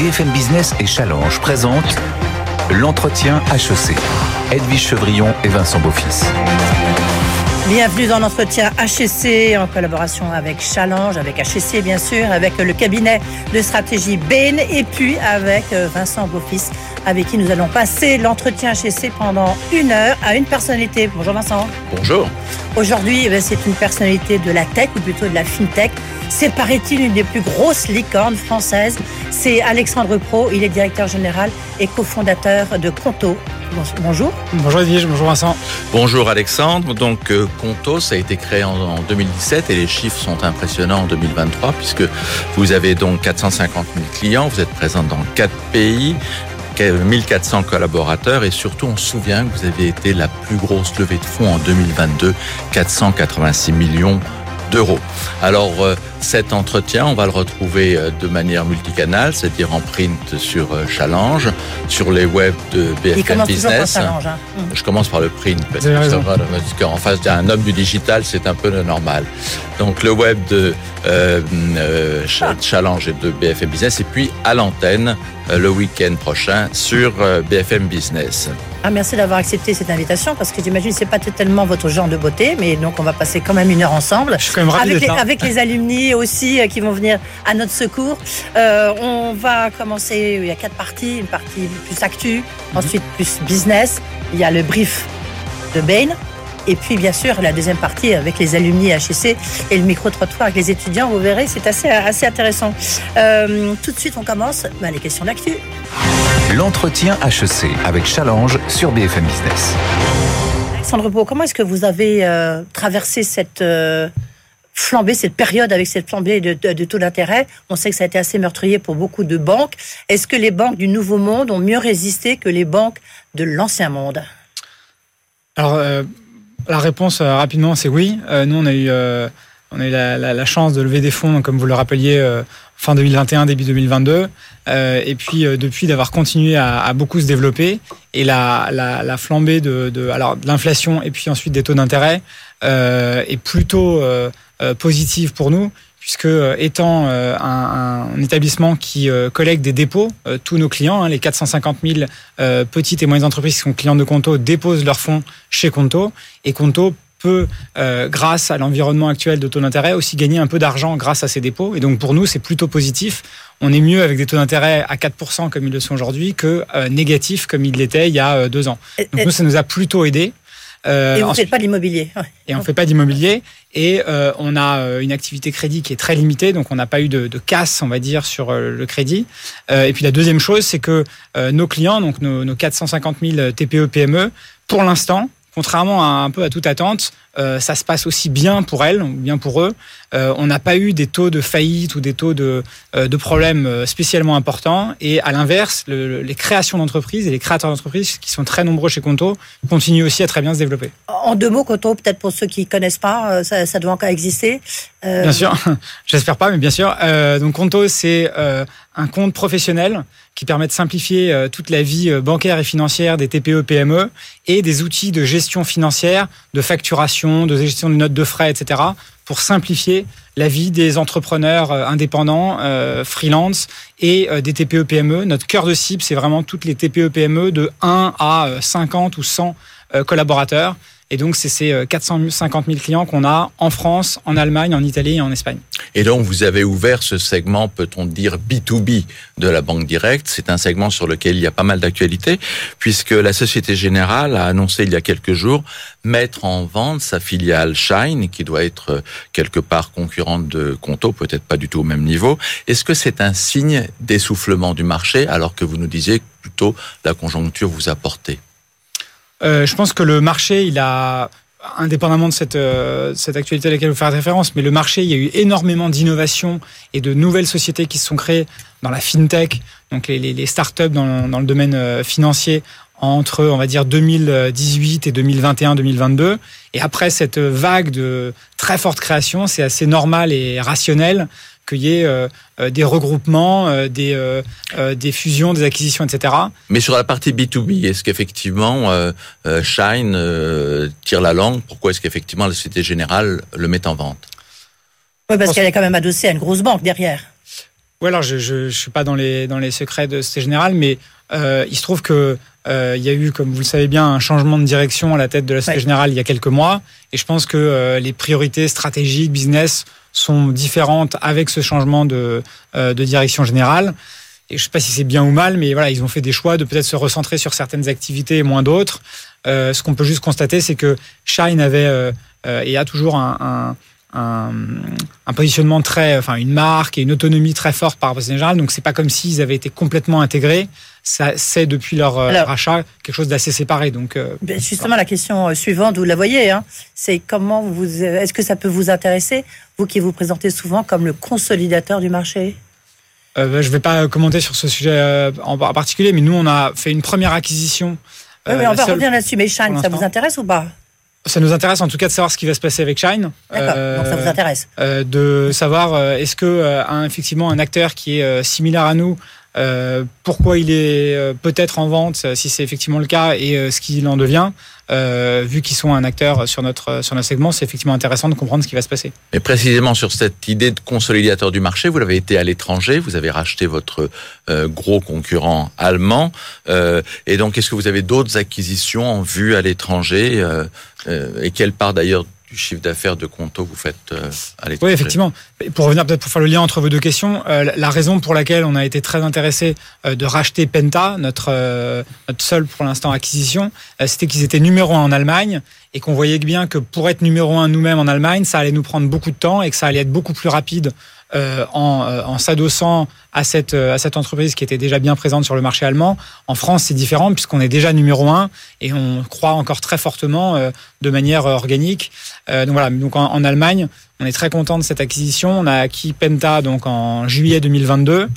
BFM Business et Challenge présentent l'entretien HEC. Edwige Chevrillon et Vincent Beaufils. Bienvenue dans l'entretien HEC en collaboration avec Challenge, avec HEC bien sûr, avec le cabinet de stratégie Bain et puis avec euh, Vincent Beaufils avec qui nous allons passer l'entretien HEC pendant une heure à une personnalité. Bonjour Vincent. Bonjour. Aujourd'hui, eh c'est une personnalité de la tech ou plutôt de la fintech. C'est paraît-il une des plus grosses licornes françaises. C'est Alexandre Pro, il est directeur général et cofondateur de Conto. Bonjour. Bonjour Edwige, bonjour Vincent. Bonjour Alexandre. Donc euh, Conto, ça a été créé en, 2017 et les chiffres sont impressionnants en 2023 puisque vous avez donc 450 000 clients, vous êtes présent dans quatre pays, 1400 collaborateurs et surtout on se souvient que vous avez été la plus grosse levée de fonds en 2022, 486 millions d'euros. Alors euh, cet entretien, on va le retrouver euh, de manière multicanale, c'est-à-dire en print sur euh, Challenge, sur les webs de BFM Business. Hein. Je commence par le print parce qu'en face d'un homme du digital, c'est un peu normal. Donc le web de Challenge et de BFM Business et puis à l'antenne le week-end prochain sur BFM Business. Ah, merci d'avoir accepté cette invitation parce que j'imagine que c'est pas tellement votre genre de beauté, mais donc on va passer quand même une heure ensemble. Je suis quand même ravi avec, les, avec les alumni aussi euh, qui vont venir à notre secours. Euh, on va commencer, il y a quatre parties, une partie plus actu, mhm. ensuite plus business. Il y a le brief de Bain. Et puis, bien sûr, la deuxième partie avec les alumni HEC et le micro-trottoir avec les étudiants, vous verrez, c'est assez, assez intéressant. Euh, tout de suite, on commence bah, les questions d'actu. L'entretien HEC avec Challenge sur BFM Business. Alexandre Beau, comment est-ce que vous avez euh, traversé cette euh, flambée, cette période avec cette flambée de, de, taux d'intérêt? On sait que ça a été assez meurtrier pour beaucoup de banques. Est-ce que les banques du Nouveau Monde ont mieux résisté que les banques de l'Ancien Monde? Alors, euh, la réponse rapidement, c'est oui. nous, on a eu, on a eu la, la, chance de lever des fonds, comme vous le rappeliez, fin 2021, début 2022, euh, et puis euh, depuis d'avoir continué à, à, beaucoup se développer et la, la, la flambée de, de alors de l'inflation et puis ensuite des taux d'intérêt euh, est plutôt euh, euh, positive pour nous puisque étant un, un, établissement qui collecte des dépôts, tous nos clients, hein, les 450 000 petites et moyennes entreprises qui sont clients de Conto, déposent leurs fonds chez Conto et Conto peut, euh, grâce à l'environnement actuel de taux d'intérêt, aussi gagner un peu d'argent grâce à ces dépôts. Et donc pour nous, c'est plutôt positif. On est mieux avec des taux d'intérêt à 4% comme ils le sont aujourd'hui que euh, négatifs comme ils l'étaient il y a euh, deux ans. Donc nous, ça nous a plutôt aidé. Euh, et vous ne faites pas d'immobilier. Et on ne fait pas d'immobilier. Et euh, on a euh, une activité crédit qui est très limitée, donc on n'a pas eu de, de, casse, on va dire, sur le crédit. et puis la deuxième chose, c'est que nos clients, donc nos, nos 450 000 TPE-PME, pour l'instant, contrairement à un peu à toute attente, euh, ça se passe aussi bien pour elles, bien pour eux. Euh, on n'a pas eu des taux de faillite ou des taux de, euh, de problèmes spécialement importants. Et à l'inverse, le, les créations d'entreprises et les créateurs d'entreprises, qui sont très nombreux chez Conto, continuent aussi à très bien se développer. En deux mots, Conto, peut-être pour ceux qui ne connaissent pas, ça, ça doit encore exister. Bien sûr, j'espère pas, mais bien sûr. donc Conto, c'est un compte professionnel qui permet de simplifier toute la vie bancaire et financière des TPE, PME et des outils de gestion financière, de facturation, de gestion de notes de frais, etc. pour simplifier la vie des entrepreneurs euh, indépendants, freelance et des TPE, PME. Notre cœur de cible, c'est vraiment toutes les TPE, PME de 1 à 50 ou 100 collaborateurs et donc, c'est ces 450 euh, 000 clients qu'on a en France, en Allemagne, en Italie et en Espagne. Et donc, vous avez ouvert ce segment, peut-on dire, B2B de la banque directe. C'est un segment sur lequel il y a pas mal d'actualités, puisque la Société Générale a annoncé il y a quelques jours mettre en vente sa filiale Shine, qui doit être euh, quelque part concurrente de Conto, peut-être pas du tout au même niveau. Est-ce que c'est un signe d'essoufflement du marché, alors que vous nous disiez plutôt la conjoncture vous a porté euh, je pense que le marché, il a indépendamment de cette, euh, cette actualité à laquelle vous faites référence, mais le marché, il y a eu énormément d'innovations et de nouvelles sociétés qui se sont créées dans la fintech, donc les, les, les startups dans, dans le domaine euh, financier entre, on va dire, 2018 et 2021-2022. Et après cette vague de très forte création, c'est assez normal et rationnel qu'il y ait euh, euh, des regroupements, euh, des, des fusions, des acquisitions, etc. Mais sur la partie B2B, est-ce qu'effectivement Shine tire la langue? Pourquoi est-ce qu'effectivement la Société Générale le met en vente? Oui, parce qu'elle est quand même adossée à une grosse banque derrière. Ouais, alors je ne suis pas dans les, dans les secrets de Société Générale, mais euh, il se trouve que euh, il y a eu, comme vous le savez bien, un changement de direction à la tête de la Société Ouais. Générale il y a quelques mois, et je pense que euh, les priorités stratégiques, business, sont différentes avec ce changement de, euh, de direction générale. Et je sais pas si c'est bien ou mal, mais voilà, ils ont fait des choix de peut-être se recentrer sur certaines activités et moins d'autres. Euh, ce qu'on peut juste constater, c'est que Shine avait euh, euh, et a toujours un, un, un, un positionnement très, enfin une marque et une autonomie très forte par rapport à Générale. Donc c'est pas comme s'ils avaient été complètement intégrés. Ça, c'est depuis leur euh, Alors- rachat quelque chose d'assez séparé. Donc euh, Ben, Justement, la question euh, suivante, vous la voyez, hein, c'est comment vous, est-ce que ça peut vous intéresser, vous qui vous présentez souvent comme le consolidateur du marché? Euh, je vais pas commenter sur ce sujet en, particulier, mais nous on a fait une première acquisition. Oui, mais on va seule- revenir là-dessus. Mais Shine, ça vous intéresse ou pas? Ça nous intéresse en tout cas de savoir ce qui va se passer avec Shine. D'accord, Euh, donc ça vous intéresse. euh, de savoir euh, est-ce que euh, un, effectivement un acteur qui est euh, similaire à nous, euh, pourquoi il est euh, peut-être en vente, euh, si c'est effectivement le cas, et ce qu'il en devient, vu qu'ils sont un acteur sur notre sur notre segment, c'est effectivement intéressant de comprendre ce qui va se passer. Mais précisément sur cette idée de consolidateur du marché, vous l'avez été à l'étranger, vous avez racheté votre gros concurrent allemand, et donc est-ce que vous avez d'autres acquisitions en vue à l'étranger et quelle part d'ailleurs du chiffre d'affaires de Conto vous faites euh, à Oui, effectivement. Pour revenir peut-être pour faire le lien entre vos deux questions, euh, la- raison pour laquelle on a été très intéressé euh, de racheter Penta, notre notre seule pour l'instant acquisition, c'était qu'ils étaient numéro un en Allemagne et qu'on voyait bien que pour être numéro un nous-mêmes en Allemagne, ça allait nous prendre beaucoup de temps et que ça allait être beaucoup plus rapide euh, en, euh, en s'adossant à cette euh, à cette entreprise qui était déjà bien présente sur le marché allemand. En France, c'est différent puisqu'on est déjà numéro un et on croit encore très fortement euh, de manière euh, organique. Donc voilà, donc en, en Allemagne, on est très content de cette acquisition. On a acquis Penta donc en juillet 2022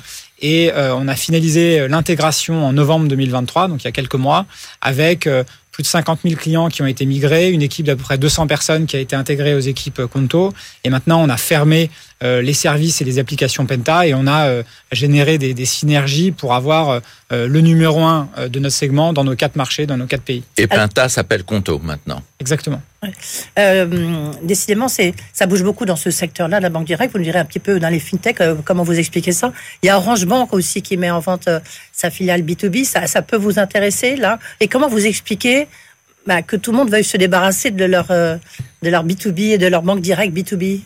et on a finalisé l'intégration en novembre 2023, donc il y a quelques mois, avec plus de 50 000 clients qui ont été migrés, une équipe d'à peu près 200 personnes qui a été intégrée aux équipes euh, Conto. Et maintenant, on a fermé euh, les services et les applications Penta et on a euh, généré des, des synergies pour avoir euh, le numéro un de notre segment dans nos quatre marchés, dans nos quatre pays. Et Pinta s'appelle Conto maintenant. Exactement. Euh, décidément, c'est ça bouge beaucoup dans ce secteur-là, la banque directe. Vous nous direz un petit peu dans les fintechs, euh, comment vous expliquez ça Il y a Orange Bank aussi qui met en vente euh, sa filiale B2B. Ça, ça peut vous intéresser là Et comment vous expliquez bah, que tout le monde veuille se débarrasser de leur de leur B2B et de leur banque directe B2B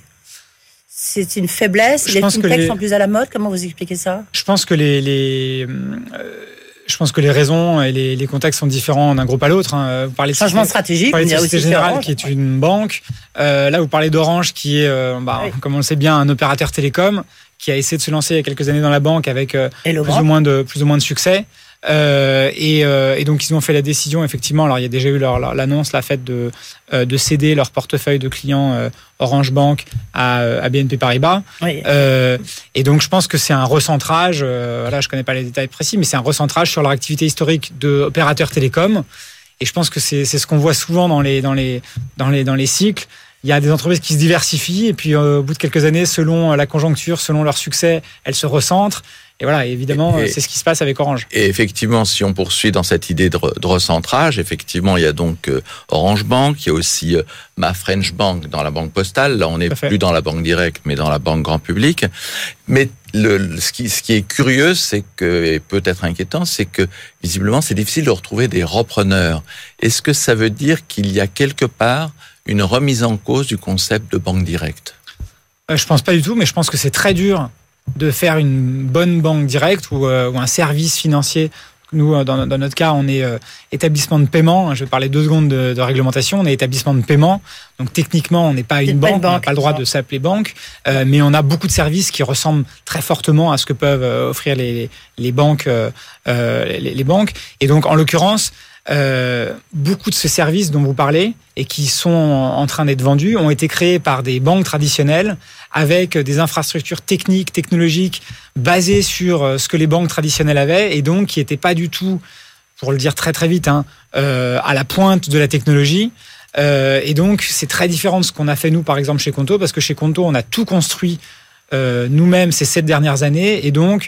C'est une faiblesse? Je les fintechs les- sont plus à la mode. Comment vous expliquez ça? Je pense que les, les je pense que les raisons et les, les contextes sont différents d'un groupe à l'autre. hein. Vous parlez de Changement stratégie. vous parlez de Société Générale qui est une banque. Euh, là, vous parlez d'Orange qui est, euh, bah, Oui. comme on le sait bien, un opérateur télécom qui a essayé de se lancer il y a quelques années dans la banque avec euh, plus ou moins de plus ou moins de succès. Euh, et, euh, et donc ils ont fait la décision effectivement. Alors il y a déjà eu l'annonce, la faite de euh, de céder leur portefeuille de clients Orange Bank à, à BNP Paribas. Oui. Et donc, je pense que c'est un recentrage. Voilà, je connais pas les détails précis, mais c'est un recentrage sur leur activité historique d'opérateurs télécoms. Et je pense que c'est c'est ce qu'on voit souvent dans les dans les dans les dans les cycles. Il y a des entreprises qui se diversifient et puis euh, au bout de quelques années, selon la conjoncture, selon leur succès, elles se recentrent. Et voilà, évidemment, et- c'est ce qui se passe avec Orange. Et effectivement, si on poursuit dans cette idée de, re- de recentrage, effectivement, il y a donc euh, Orange Bank, il y a aussi euh, ma French Bank dans la banque postale. Là, on n'est plus dans la banque directe, mais dans la banque grand public. Mais le- ce, qui, ce qui est curieux, c'est que, et peut-être inquiétant, c'est que visiblement, c'est difficile de retrouver des repreneurs. Est-ce que ça veut dire qu'il y a quelque part une remise en cause du concept de banque directe Euh, je pense pas du tout, mais je pense que c'est très dur de faire une bonne banque directe ou, euh, ou un service financier. Nous, euh, dans, dans notre cas, on est euh, établissement de paiement. Je vais parler deux secondes de, de réglementation. On est établissement de paiement. Donc techniquement, on n'est pas une banque. on n'a pas le droit de s'appeler banque. Euh, mais on a beaucoup de services qui ressemblent très fortement à ce que peuvent euh, offrir les, les banques. les, les banques. Et donc, en l'occurrence, euh, beaucoup de ces services dont vous parlez et qui sont en train d'être vendus ont été créés par des banques traditionnelles avec des infrastructures techniques, technologiques basées sur euh, ce que les banques traditionnelles avaient et donc qui n'étaient pas du tout, pour le dire très très vite, hein, euh, à la pointe de la technologie. Euh, et donc c'est très différent de ce qu'on a fait nous par exemple chez Conto parce que chez Conto on a tout construit euh, nous-mêmes ces sept dernières années et donc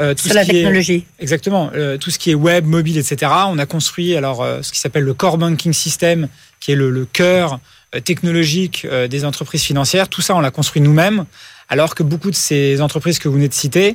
euh, tout Sur ce la qui est- technologie. Exactement. Euh, tout ce qui est web, mobile, etc. On a construit alors euh, ce qui s'appelle le core banking system, qui est le, le cœur technologique des entreprises financières. Tout ça, on l'a construit nous-mêmes alors que beaucoup de ces entreprises que vous venez de citer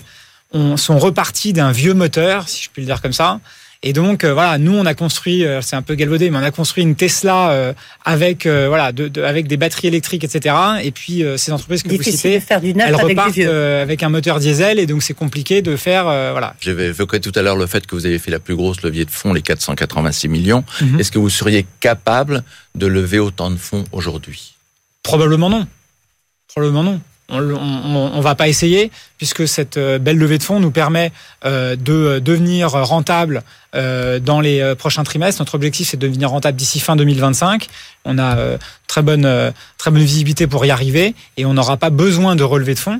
sont reparties d'un vieux moteur, si je puis le dire comme ça, et donc euh, voilà, nous on a construit, euh, c'est un peu galvaudé, mais on a construit une Tesla euh, avec voilà, de, avec des batteries électriques, etc. Et puis ces entreprises que vous citez, faire du neuf elles avec repartent avec un moteur diesel, et donc c'est compliqué de faire voilà. J'avais évoqué tout à l'heure le fait que vous avez fait la plus grosse levier de fonds, les 486 millions. Mhm. Est-ce que vous seriez capable de lever autant de fonds aujourd'hui? Probablement non. Probablement non on ne va pas essayer puisque cette euh, belle levée de fonds nous permet euh, de devenir rentable euh, dans les prochains trimestres. Notre objectif c'est de devenir rentable d'ici fin 2025. On a très bonne très bonne visibilité pour y arriver et on n'aura pas besoin de relever de fonds.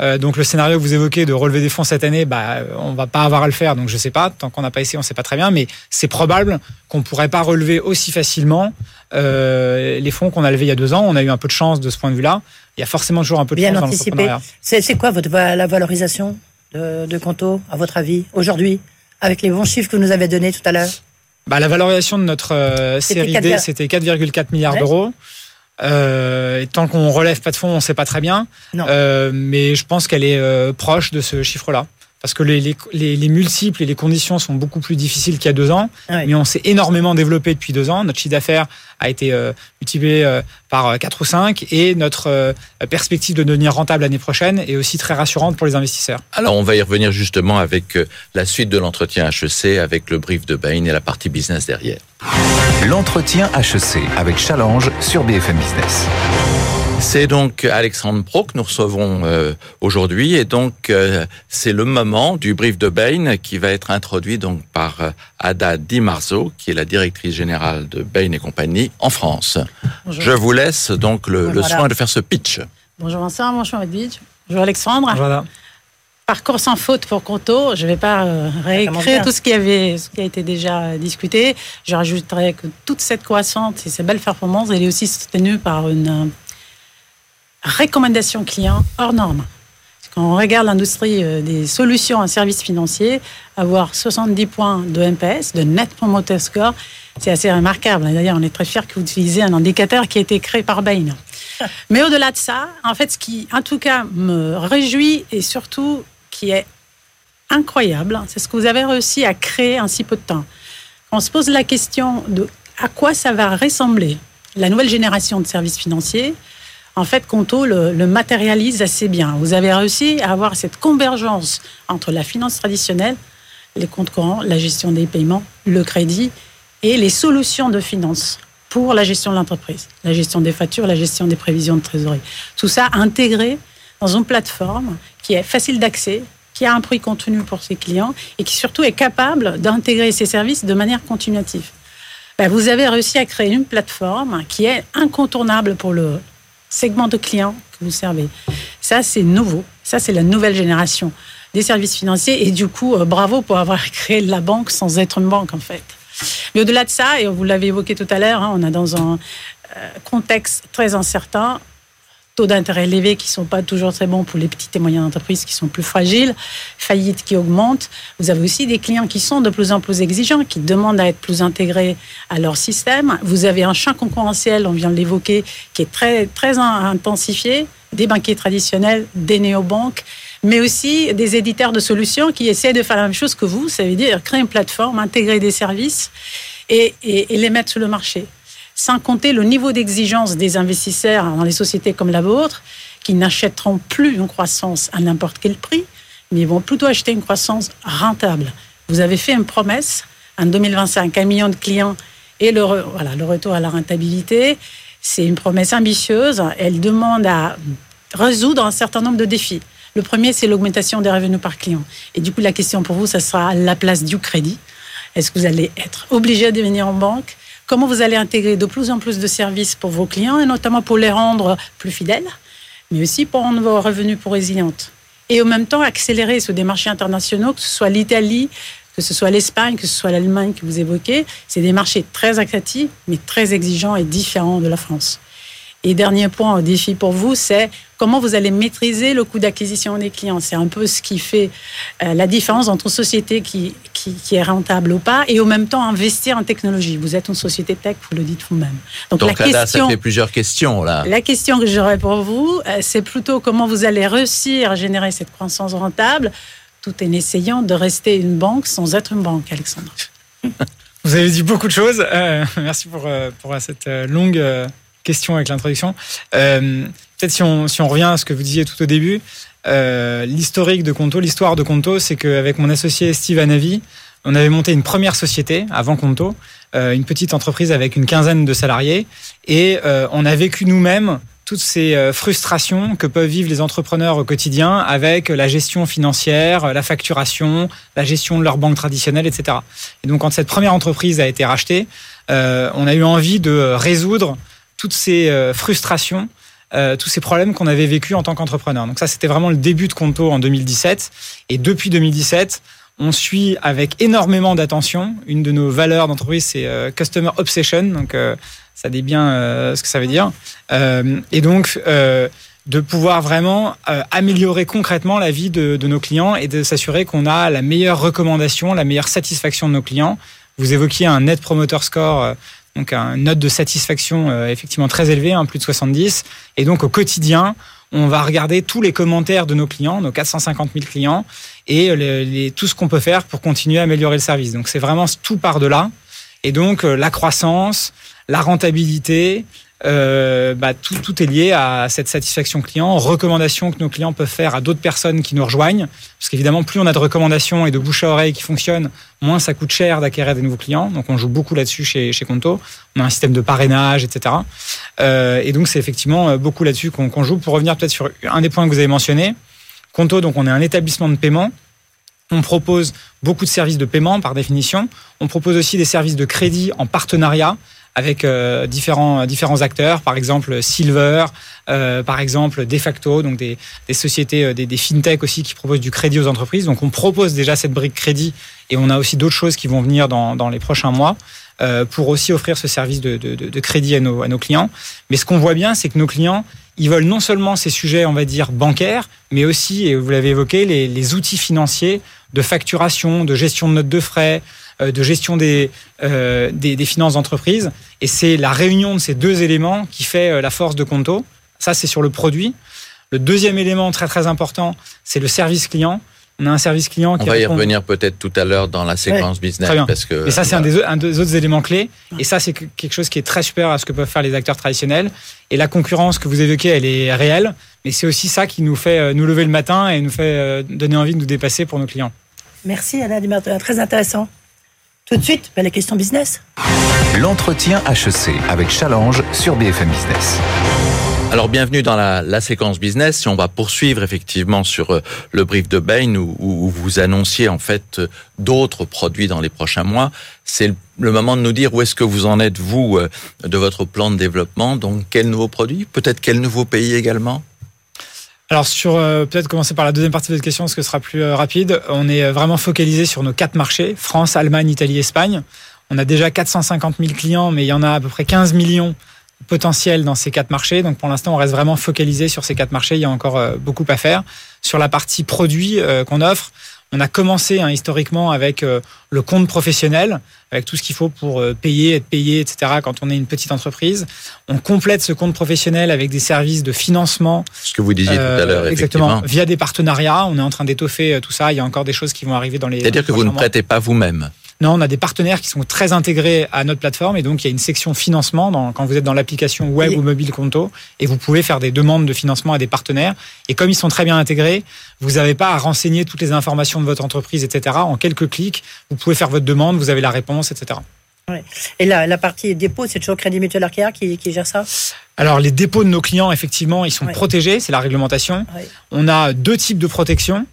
Euh, donc le scénario que vous évoquez de relever des fonds cette année, bah, on va pas avoir à le faire, donc je sais pas. Tant qu'on n'a pas essayé, on sait pas très bien, mais c'est probable qu'on pourrait pas relever aussi facilement euh, les fonds qu'on a levés il y a deux ans. On a eu un peu de chance de ce point de vue-là. Il y a forcément toujours un peu de bien chance anticipé. C'est quoi votre la valorisation de, de Conto, à votre avis, aujourd'hui, avec les bons chiffres que vous nous avez donnés tout à l'heure? Bah, la valorisation de notre euh, série D, c'était 4,4 milliards d'euros. Euh, et tant qu'on relève pas de fonds, on sait pas très bien. Euh, mais je pense qu'elle est euh, proche de ce chiffre-là parce que les, les, les, multiples et les conditions sont beaucoup plus difficiles qu'il y a deux ans. Mais on s'est énormément développé depuis deux ans. Notre chiffre d'affaires a été euh, multiplié euh, par 4 ou 5 et notre euh, perspective de devenir rentable l'année prochaine est aussi très rassurante pour les investisseurs. Alors on va y revenir justement avec la suite de l'entretien HEC avec le brief de Bain et la partie business derrière. L'entretien HEC avec Challenge sur BFM Business. C'est donc Alexandre Pro que nous recevons euh, aujourd'hui et donc euh, c'est le moment du brief de Bain qui va être introduit donc par euh, Ada Di Marzo qui est la directrice générale de Bain et compagnie en France. Je vous laisse donc le, soin de faire ce pitch. Bonjour Vincent, bonjour Edwige, bonjour Alexandre. Voilà. Parcours sans faute pour Conto. Je ne vais pas réécrire tout ce qui, avait, ce qui a été déjà discuté. Je rajouterai que toute cette croissance et ces belles performances, elle est aussi soutenue par une recommandation client hors norme. Quand on regarde l'industrie euh, des solutions en services financiers, avoir 70 points de MPS, de Net Promoter Score, c'est assez remarquable. D'ailleurs, on est très fiers que vous utilisez un indicateur qui a été créé par Bain. Mais au-delà de ça, en fait, ce qui, en tout cas, me réjouit et surtout qui est incroyable, c'est ce que vous avez réussi à créer en si peu de temps. on se pose la question de à quoi ça va ressembler la nouvelle génération de services financiers, en fait, Conto le, matérialise assez bien. Vous avez réussi à avoir cette convergence entre la finance traditionnelle, les comptes courants, la gestion des paiements, le crédit et les solutions de finance pour la gestion de l'entreprise, la gestion des factures, la gestion des prévisions de trésorerie. Tout ça intégré dans une plateforme qui est facile d'accès, qui a un prix contenu pour ses clients et qui surtout est capable d'intégrer ses services de manière continuative. Ben, vous avez réussi à créer une plateforme qui est incontournable pour le, segment de clients que vous servez. Ça, c'est nouveau. Ça, c'est la nouvelle génération des services financiers. Et du coup, euh, bravo pour avoir créé la banque sans être une banque, en fait. Mais au-delà de ça, et vous l'avez évoqué tout à l'heure, hein, on est dans un euh, contexte très incertain taux d'intérêt élevés qui sont pas toujours très bons pour les petites et moyennes entreprises qui sont plus fragiles, faillites qui augmentent. Vous avez aussi des clients qui sont de plus en plus exigeants, qui demandent à être plus intégrés à leur système. Vous avez un champ concurrentiel, on vient de l'évoquer, qui est très, très intensifié, des banquiers traditionnels, des néobanques, mais aussi des éditeurs de solutions qui essaient de faire la même chose que vous, ça veut dire créer une plateforme, intégrer des services et, et les mettre sur le marché sans compter le niveau d'exigence des investisseurs dans les sociétés comme la vôtre, qui n'achèteront plus une croissance à n'importe quel prix, mais vont plutôt acheter une croissance rentable. Vous avez fait une promesse en 2025, un million de clients et le, voilà, le retour à la rentabilité. C'est une promesse ambitieuse. Elle demande à résoudre un certain nombre de défis. Le premier, c'est l'augmentation des revenus par client. Et du coup, la question pour vous, ça sera la place du crédit. Est-ce que vous allez être obligé de venir en banque comment vous allez intégrer de plus en plus de services pour vos clients et notamment pour les rendre plus fidèles, mais aussi pour rendre vos revenus plus résilientes. Et en même temps, accélérer sur des marchés internationaux, que ce soit l'Italie, que ce soit l'Espagne, que ce soit l'Allemagne que vous évoquez, c'est des marchés très attractifs, mais très exigeants et différents de la France. Et dernier point au défi pour vous, c'est comment vous allez maîtriser le coût d'acquisition des clients. C'est un peu ce qui fait euh, la différence entre une société qui, qui, est rentable ou pas et au même temps investir en technologie. Vous êtes une société tech, vous le dites vous-même. Donc, la question, ça fait plusieurs questions là. La question que j'aurais pour vous, euh, c'est plutôt comment vous allez réussir à générer cette croissance rentable tout en essayant de rester une banque sans être une banque, Alexandre. Vous avez dit beaucoup de choses. Euh, merci pour, pour cette longue question avec l'introduction. Euh, peut-être si on, si on revient à ce que vous disiez tout au début, euh, l'historique de Conto, l'histoire de Conto, c'est qu'avec mon associé Steve Anavi, on avait monté une première société avant Conto, euh, une petite entreprise avec une quinzaine de salariés, et on a vécu nous-mêmes toutes ces frustrations que peuvent vivre les entrepreneurs au quotidien avec la gestion financière, la facturation, la gestion de leur banque traditionnelle, etc. Et donc quand cette première entreprise a été rachetée, on a eu envie de résoudre toutes ces euh, frustrations, euh, tous ces problèmes qu'on avait vécu en tant qu'entrepreneur. Donc ça, c'était vraiment le début de Conto en 2017. Et depuis 2017, on suit avec énormément d'attention. Une de nos valeurs d'entreprise, c'est euh, Customer Obsession. Donc ça dit bien ce que ça veut dire. et donc de pouvoir vraiment améliorer concrètement la vie de, de nos clients et de s'assurer qu'on a la meilleure recommandation, la meilleure satisfaction de nos clients. Vous évoquiez un Net Promoter Score donc une note de satisfaction euh, effectivement très élevée, hein, plus de 70. Et donc au quotidien, on va regarder tous les commentaires de nos clients, nos 450 000 clients, et tout ce qu'on peut faire pour continuer à améliorer le service. Donc c'est vraiment tout par de là. Et donc euh, la croissance, la rentabilité, euh, bah, tout, est lié à cette satisfaction client, recommandations que nos clients peuvent faire à d'autres personnes qui nous rejoignent. Parce qu'évidemment, plus on a de recommandations et de bouche à oreille qui fonctionnent, moins ça coûte cher d'acquérir des nouveaux clients. Donc on joue beaucoup là-dessus chez, chez Conto. On a un système de parrainage, etc. Euh, et donc c'est effectivement euh, beaucoup là-dessus qu'on joue. Pour revenir peut-être sur un des points que vous avez mentionné, Conto, donc on est un établissement de paiement. On propose beaucoup de services de paiement par définition. On propose aussi des services de crédit en partenariat avec euh, différents, différents acteurs, par exemple Silver, euh, par exemple De facto, donc des, des sociétés, euh, des, des fintech aussi qui proposent du crédit aux entreprises. Donc on propose déjà cette brique crédit et on a aussi d'autres choses qui vont venir dans, dans les prochains mois. Euh, pour aussi offrir ce service de, de, de crédit à nos, à nos clients. Mais ce qu'on voit bien, c'est que nos clients, ils veulent non seulement ces sujets, on va dire, bancaires, mais aussi, et vous l'avez évoqué, les, les outils financiers de facturation, de gestion de notes de frais, euh, de gestion des, euh, des, des, finances d'entreprise. Et c'est la réunion de ces deux éléments qui fait euh, la force de Conto. Ça, c'est sur le produit. Le deuxième élément très très important, c'est le service client. On a un service client qui. On va y revenir peut-être tout à l'heure dans la séquence business. Parce que, et ça, c'est un, des, un des autres éléments clés. Et ça, c'est quelque chose qui est très supérieur à ce que peuvent faire les acteurs traditionnels. Et la concurrence que vous évoquez, elle est réelle. Mais c'est aussi ça qui nous fait nous lever le matin et nous fait donner envie de nous dépasser pour nos clients. Merci, Alain Dumartin. Très intéressant. Tout de suite, ben, les questions business. L'entretien HEC avec Challenge sur BFM Business. Alors bienvenue dans la, la, séquence business. Si on va poursuivre effectivement sur euh, le brief de Bain où, où, vous annonciez en fait euh, d'autres produits dans les prochains mois, c'est le, moment de nous dire où est-ce que vous en êtes vous euh, de votre plan de développement. Donc quels nouveaux produits, peut-être quel nouveau pays également? Alors sur euh, peut-être commencer par la deuxième partie de votre question, parce que ce sera plus euh, rapide. On est euh, vraiment focalisé sur nos quatre marchés France, Allemagne, Italie, Espagne. On a déjà 450 000 clients, mais il y en a à peu près 15 millions potentiels dans ces quatre marchés. Donc pour l'instant, on reste vraiment focalisé sur ces quatre marchés. Il y a encore beaucoup à faire. Sur la partie produit qu'on offre, on a commencé hein, historiquement avec euh, le compte professionnel, avec tout ce qu'il faut pour euh, payer, être payé, etc. Quand on est une petite entreprise, on complète ce compte professionnel avec des services de financement. Ce que vous disiez tout à l'heure, euh, exactement. Via des partenariats, on est en train d'étoffer tout ça. Il y a encore des choses qui vont arriver dans les. C'est-à-dire que vous ne prêtez pas vous-même. Non, on a des partenaires qui sont très intégrés à notre plateforme et donc il y a une section financement dans, quand vous êtes dans l'application web ou mobile Conto et vous pouvez faire des demandes de financement à des partenaires. Et comme ils sont très bien intégrés, vous n'avez pas à renseigner toutes les informations de votre entreprise, etc. En quelques clics, vous pouvez faire votre demande, vous avez la réponse, etc. Et la, la partie dépôt, c'est toujours Crédit Mutuel Arkea qui, qui gère ça? Alors les dépôts de nos clients, effectivement, ils sont protégés, c'est la réglementation. On a deux types de protection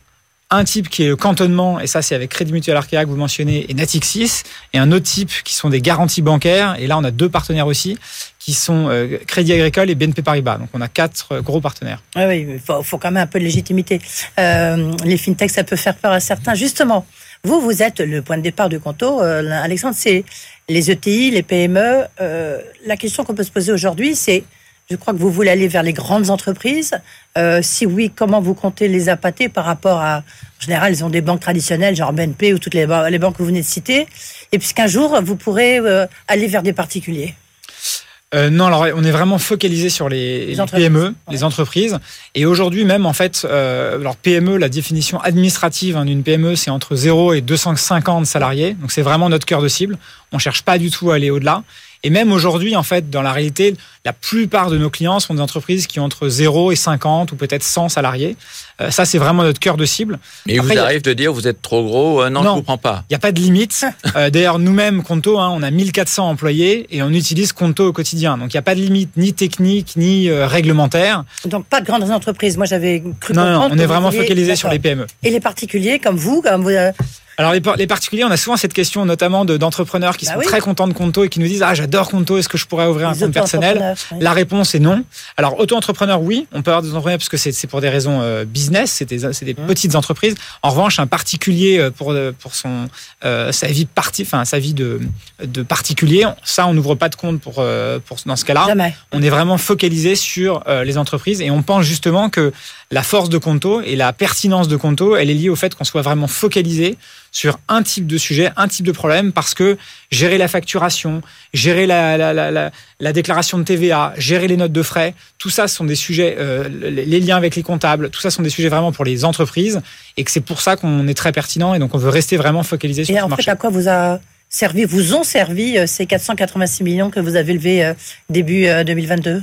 un type qui est le cantonnement, et ça c'est avec Crédit Mutuel Arkea que vous mentionnez, et Natixis, et un autre type qui sont des garanties bancaires, et là on a deux partenaires aussi, qui sont euh, Crédit Agricole et BNP Paribas. Donc on a quatre euh, gros partenaires. Oui, oui il faut, quand même un peu de légitimité. Euh, les fintechs, ça peut faire peur à certains. Justement, vous, vous êtes le point de départ du Conto. Alexandre, c'est les ETI, les PME. La question qu'on peut se poser aujourd'hui, c'est Je crois que vous voulez aller vers les grandes entreprises. Euh, si oui, comment vous comptez les appâter par rapport à... En général, ils ont des banques traditionnelles, genre BNP ou toutes les, ba- les banques que vous venez de citer. Et puisqu'un jour, vous pourrez euh, aller vers des particuliers. Euh, non, alors on est vraiment focalisé sur les, les PME, ouais. les entreprises. Et aujourd'hui même, en fait, euh, alors PME, la définition administrative hein, d'une PME, c'est entre 0 et 250 salariés. Donc c'est vraiment notre cœur de cible. On cherche pas du tout à aller au-delà. Et même aujourd'hui, en fait, dans la réalité, la plupart de nos clients sont des entreprises qui ont entre 0 et 50 ou peut-être 100 salariés. Euh, ça, c'est vraiment notre cœur de cible. Et il Après, vous il a- arrive de dire vous êtes trop gros, euh, non, Non. je vous prends pas. Il n'y a pas de limite. Euh, D'ailleurs, nous-mêmes, Conto, hein, on a 1400 employés et on utilise Conto au quotidien. Donc, il n'y a pas de limite ni technique ni euh, réglementaire. Donc pas de grandes entreprises. Moi, j'avais cru Non, non, on est vous vraiment focalisé sur les. PME. Et les particuliers, comme vous, comme vous, euh, Alors, les, par- les particuliers, on a souvent cette question, notamment de- d'entrepreneurs qui Bah sont oui. très contents de Conto et qui nous disent Ah, j'adore Conto, est-ce que je pourrais ouvrir un compte personnel? oui. La réponse est non. Alors, auto-entrepreneur, oui, on peut avoir des entrepreneurs parce que c'est pour des raisons euh, business, c'est des, Mmh. petites entreprises. En revanche, un particulier euh, pour, euh, pour son, euh, sa vie parti, enfin, sa vie de, de particulier, ça, on n'ouvre pas de compte pour, pour, dans ce cas-là. On est vraiment focalisé sur euh, les entreprises et on pense justement que la force de Conto et la pertinence de Conto, elle est liée au fait qu'on soit vraiment focalisé sur un type de sujet, un type de problème, parce que gérer la facturation, gérer la, la, la, la, la déclaration de TVA, gérer les notes de frais, tout ça sont des sujets, euh, les liens avec les comptables, tout ça sont des sujets vraiment pour les entreprises et que c'est pour ça qu'on est très pertinent et donc on veut rester vraiment focalisé sur Et ce en marché. fait, à quoi vous a servi, vous ont servi euh, ces 486 millions que vous avez levés euh, début euh, 2022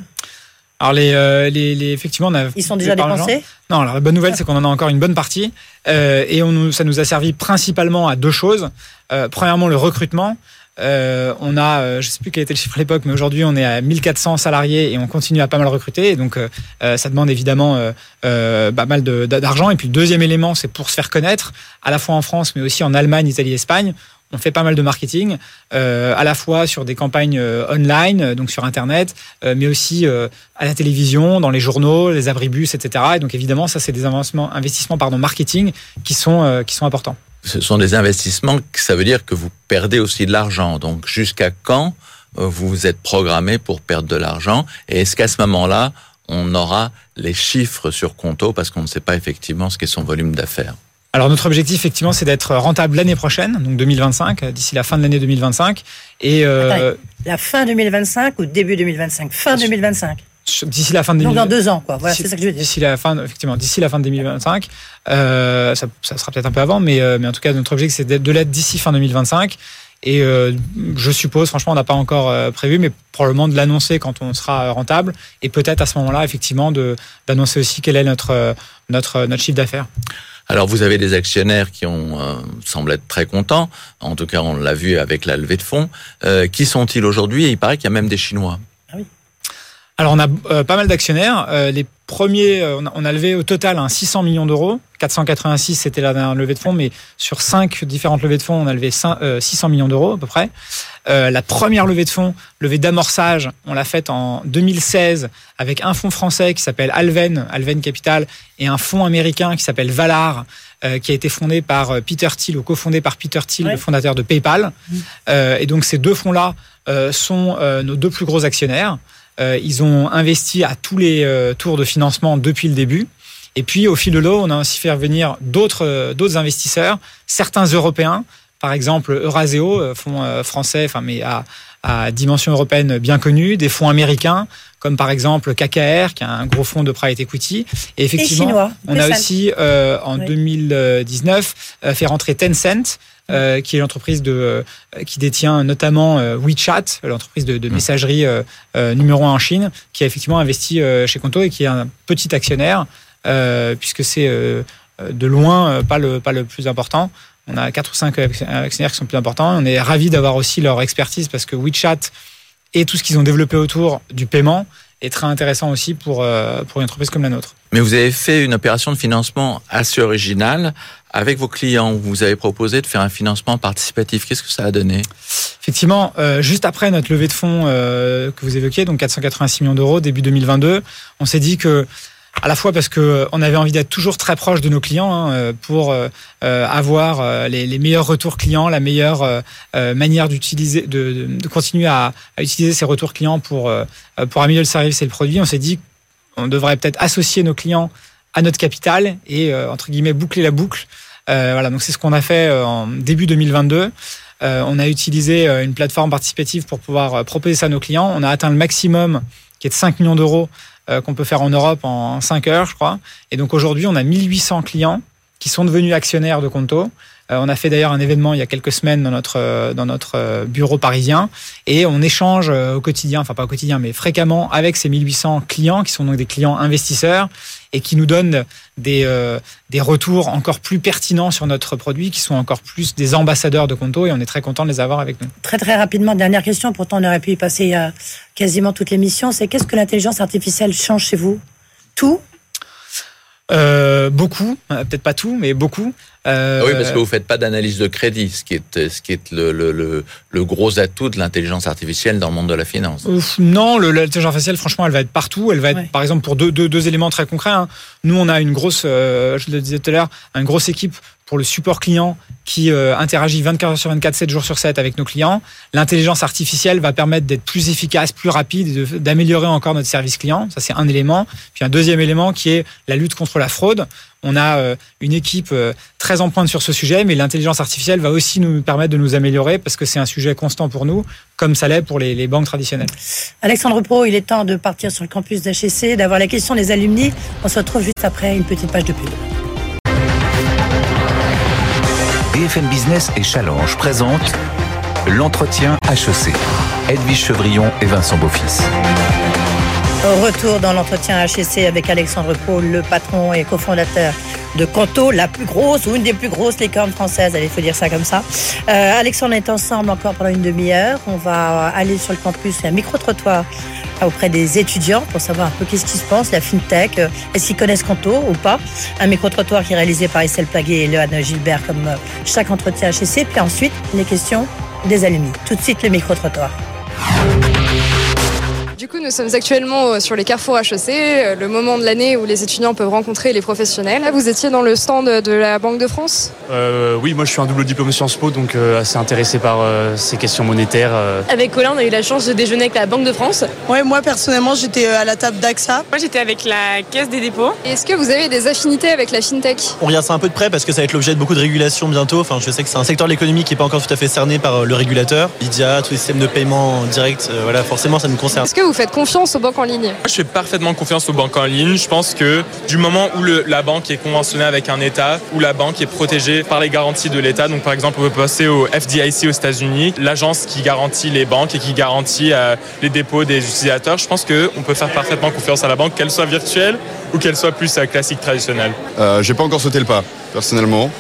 Alors les, euh, les, les effectivement, on a Ils sont déjà dépensés Non, alors la bonne nouvelle, c'est qu'on en a encore une bonne partie. Euh, et on nous, ça nous a servi principalement à deux choses. Euh, premièrement, le recrutement. Euh, on a, euh, je sais plus quel était le chiffre à l'époque, mais aujourd'hui on est à 1400 salariés et on continue à pas mal recruter. Et donc euh, ça demande évidemment pas mal de- d'argent. Et puis le deuxième élément, c'est pour se faire connaître, à la fois en France, mais aussi en Allemagne, Italie, Espagne. On fait pas mal de marketing, euh, à la fois sur des campagnes euh, online, euh, donc sur Internet, euh, mais aussi à la télévision, dans les journaux, les abribus, etc. Et donc évidemment, ça c'est des investissements, investissements pardon, marketing qui sont, qui sont importants. Ce sont des investissements, ça veut dire que vous perdez aussi de l'argent. Donc jusqu'à quand vous êtes programmé pour perdre de l'argent? Et est-ce qu'à ce moment-là, on aura les chiffres sur Conto parce qu'on ne sait pas effectivement ce qu'est son volume d'affaires? Alors notre objectif effectivement c'est d'être rentable l'année prochaine, donc 2025, euh, d'ici la fin de l'année 2025. Et euh, La fin 2025 ou début 2025 Fin 2025. sur- d'ici la fin de Donc dans 2025. deux ans, quoi. Voilà, c'est ça que je veux dire. D'ici la fin, effectivement, d'ici la fin de 2025, euh, ça, ça sera peut-être un peu avant, mais, euh, mais en tout cas, notre objectif, c'est de l'être d'ici fin 2025. Et euh, je suppose, franchement, on n'a pas encore euh, prévu, mais probablement de l'annoncer quand on sera rentable, et peut-être à ce moment-là, effectivement, de d'annoncer aussi quel est notre euh, notre notre chiffre d'affaires. Alors vous avez des actionnaires qui ont euh, semblent être très contents. En tout cas, on l'a vu avec la levée de fonds. Euh, qui sont-ils aujourd'hui? Et il paraît qu'il y a même des Chinois. Alors, on a euh, pas mal d'actionnaires. Euh, les premiers, euh, on, a, on a levé au total un 600 millions d'euros. 486, c'était la dernière levée de fonds, mais sur cinq différentes levées de fonds, on a levé euh, 600 millions d'euros à peu près. Euh, la première levée de fonds, levée d'amorçage, on l'a faite en 2016 avec un fonds français qui s'appelle Alven, Alven Capital, et un fonds américain qui s'appelle Valar, euh, qui a été fondé par euh, Peter Thiel, ou cofondé par Peter Thiel, Ouais. le fondateur de PayPal. Euh, et donc ces deux fonds-là euh, sont euh, nos deux plus gros actionnaires. Euh, ils ont investi à tous les euh, tours de financement depuis le début. Et puis, au fil de l'eau, on a aussi fait venir d'autres euh, d'autres investisseurs, certains européens, par exemple Euraseo, fonds français, enfin mais à, à dimension européenne bien connu, des fonds américains comme par exemple KKR, qui est un gros fonds de private equity. Et Et effectivement, chinois. on a aussi euh, en Oui. 2019 euh, fait rentrer Tencent, euh, qui est l'entreprise de euh, qui détient notamment euh, WeChat, l'entreprise de, de Mm. messagerie numéro un en Chine, qui a effectivement investi chez Conto et qui est un petit actionnaire puisque c'est de loin pas le pas le plus important. On a quatre ou cinq actionnaires qui sont plus importants. On est ravis d'avoir aussi leur expertise parce que WeChat et tout ce qu'ils ont développé autour du paiement est très intéressant aussi pour euh, pour une entreprise comme la nôtre. Mais vous avez fait une opération de financement assez originale avec vos clients. Vous avez proposé de faire un financement participatif. Qu'est-ce que ça a donné? Effectivement, euh, juste après notre levée de fonds euh, que vous évoquiez, donc 486 millions d'euros début 2022, on s'est dit que à la fois parce que on avait envie d'être toujours très proche de nos clients hein, pour avoir les, meilleurs retours clients, la meilleure manière d'utiliser, de, continuer à, utiliser ces retours clients pour pour améliorer le service et le produit. On s'est dit on devrait peut-être associer nos clients à notre capital et entre guillemets boucler la boucle. voilà, donc c'est ce qu'on a fait en début 2022. Euh, on a utilisé euh, une plateforme participative pour pouvoir euh, proposer ça à nos clients. On a atteint le maximum qui est de 5 millions d'euros qu'on peut faire en Europe en 5 heures, je crois. Et donc aujourd'hui, on a 1800 clients qui sont devenus actionnaires de Conto. On a fait d'ailleurs un événement il y a quelques semaines dans notre dans notre bureau parisien et on échange au quotidien, enfin pas au quotidien, mais fréquemment avec ces 1800 clients qui sont donc des clients investisseurs et qui nous donnent des, euh, des retours encore plus pertinents sur notre produit, qui sont encore plus des ambassadeurs de Conto et on est très content de les avoir avec nous. Très très rapidement, dernière question, pourtant on aurait pu y passer euh, quasiment toute l'émission, c'est qu'est-ce que l'intelligence artificielle change chez vous? Tout? Euh, beaucoup, euh, peut-être pas tout, mais beaucoup. Euh... Oui, parce que vous faites pas d'analyse de crédit, ce qui est ce qui est le, le, le, gros atout de l'intelligence artificielle dans le monde de la finance. non, l'intelligence artificielle, franchement, elle va être partout. Elle va être, par exemple, pour deux, deux, deux, éléments très concrets. Hein. Nous, on a une grosse, euh, je le disais tout à l'heure, une grosse équipe pour le support client qui euh, interagit 24 heures sur 24, 7 jours sur 7 avec nos clients. L'intelligence artificielle va permettre d'être plus efficace, plus rapide, d'améliorer encore notre service client. Ça, c'est un élément. Puis un deuxième élément qui est la lutte contre la fraude. On a euh, une équipe euh, très en pointe sur ce sujet, mais l'intelligence artificielle va aussi nous permettre de nous améliorer parce que c'est un sujet constant pour nous, comme ça l'est pour les, banques traditionnelles. Alexandre Pro, il est temps de partir sur le campus d'HEC, d'avoir la question des alumni. On se retrouve juste après une petite page de pub. BFM Business et Challenge présentent l'entretien HEC. Edwige Chevrillon et Vincent Beaufils. Retour dans l'entretien HEC avec Alexandre Paul, le patron et cofondateur de Conto, la plus grosse ou une des plus grosses licornes françaises, il faut dire ça comme ça. Euh, Alexandre est ensemble encore pendant une demi-heure. On va aller sur le campus, a un micro-trottoir auprès des étudiants pour savoir un peu qu'est-ce qui se passe, la FinTech, euh, est-ce qu'ils connaissent Conto ou pas. Un micro-trottoir qui est réalisé par Estelle Plaguet et Léane Gilbert comme euh, chaque entretien HEC. Puis ensuite, les questions des alumni. Tout de suite, le micro-trottoir. Du coup, nous sommes actuellement euh, sur les carrefours HEC, euh, le moment de l'année où les étudiants peuvent rencontrer les professionnels. Vous étiez dans le stand de la Banque de France? Euh, Oui, moi je suis un double diplôme Sciences Po, donc euh, assez intéressé par ces questions monétaires. Avec Colin, on a eu la chance de déjeuner avec la Banque de France. Ouais, moi personnellement, j'étais à la table d'AXA. Moi, j'étais avec la Caisse des dépôts. Est-ce que vous avez des affinités avec la FinTech? On regarde ça un peu de près parce que ça va être l'objet de beaucoup de régulation bientôt. Enfin, je sais que c'est un secteur de l'économie qui n'est pas encore tout à fait cerné par le régulateur. Lydia, tous les systèmes de paiement direct, voilà, forcément ça nous concerne. Est-ce que vous faites confiance aux en ligne Je fais parfaitement confiance aux banques en ligne. Je pense que du moment où le, la banque est conventionnée avec un État, où la banque est protégée par les garanties de l'État, donc par exemple on peut passer au FDIC aux États-Unis, l'agence qui garantit les banques et qui garantit euh, les dépôts des utilisateurs, je pense qu'on peut faire parfaitement confiance à la banque, qu'elle soit virtuelle ou qu'elle soit plus euh, classique traditionnelle. Euh, J'ai pas encore sauté le pas personnellement,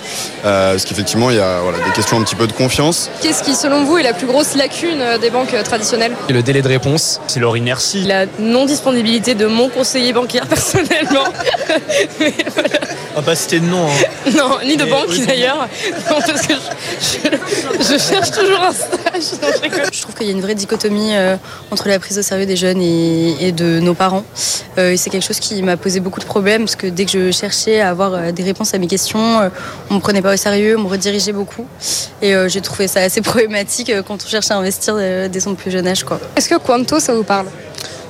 euh, parce qu'effectivement, il y a voilà, des questions un petit peu de confiance. Qu'est-ce qui, selon vous, est la plus grosse lacune euh, des banques euh, traditionnelles? Et le délai de réponse, c'est leur inertie. La non-disponibilité de mon conseiller bancaire personnellement. Mais voilà. On va pas citer de nom. Hein. Non, ni de banque d'ailleurs. Non, parce que je, je, cherche toujours un stage. je, trouve qu'il y a une vraie dichotomie euh, entre la prise au sérieux des jeunes et, et de nos parents. Euh, et c'est quelque chose qui m'a posé beaucoup de problèmes, parce que dès que je cherchais à avoir des réponses à mes questions, euh, on me prenait pas au sérieux, on me redirigeait beaucoup. Et euh, j'ai trouvé ça assez problématique euh, quand on cherche à investir dès son plus jeune âge. Est-ce que Quanto, ça vous parle?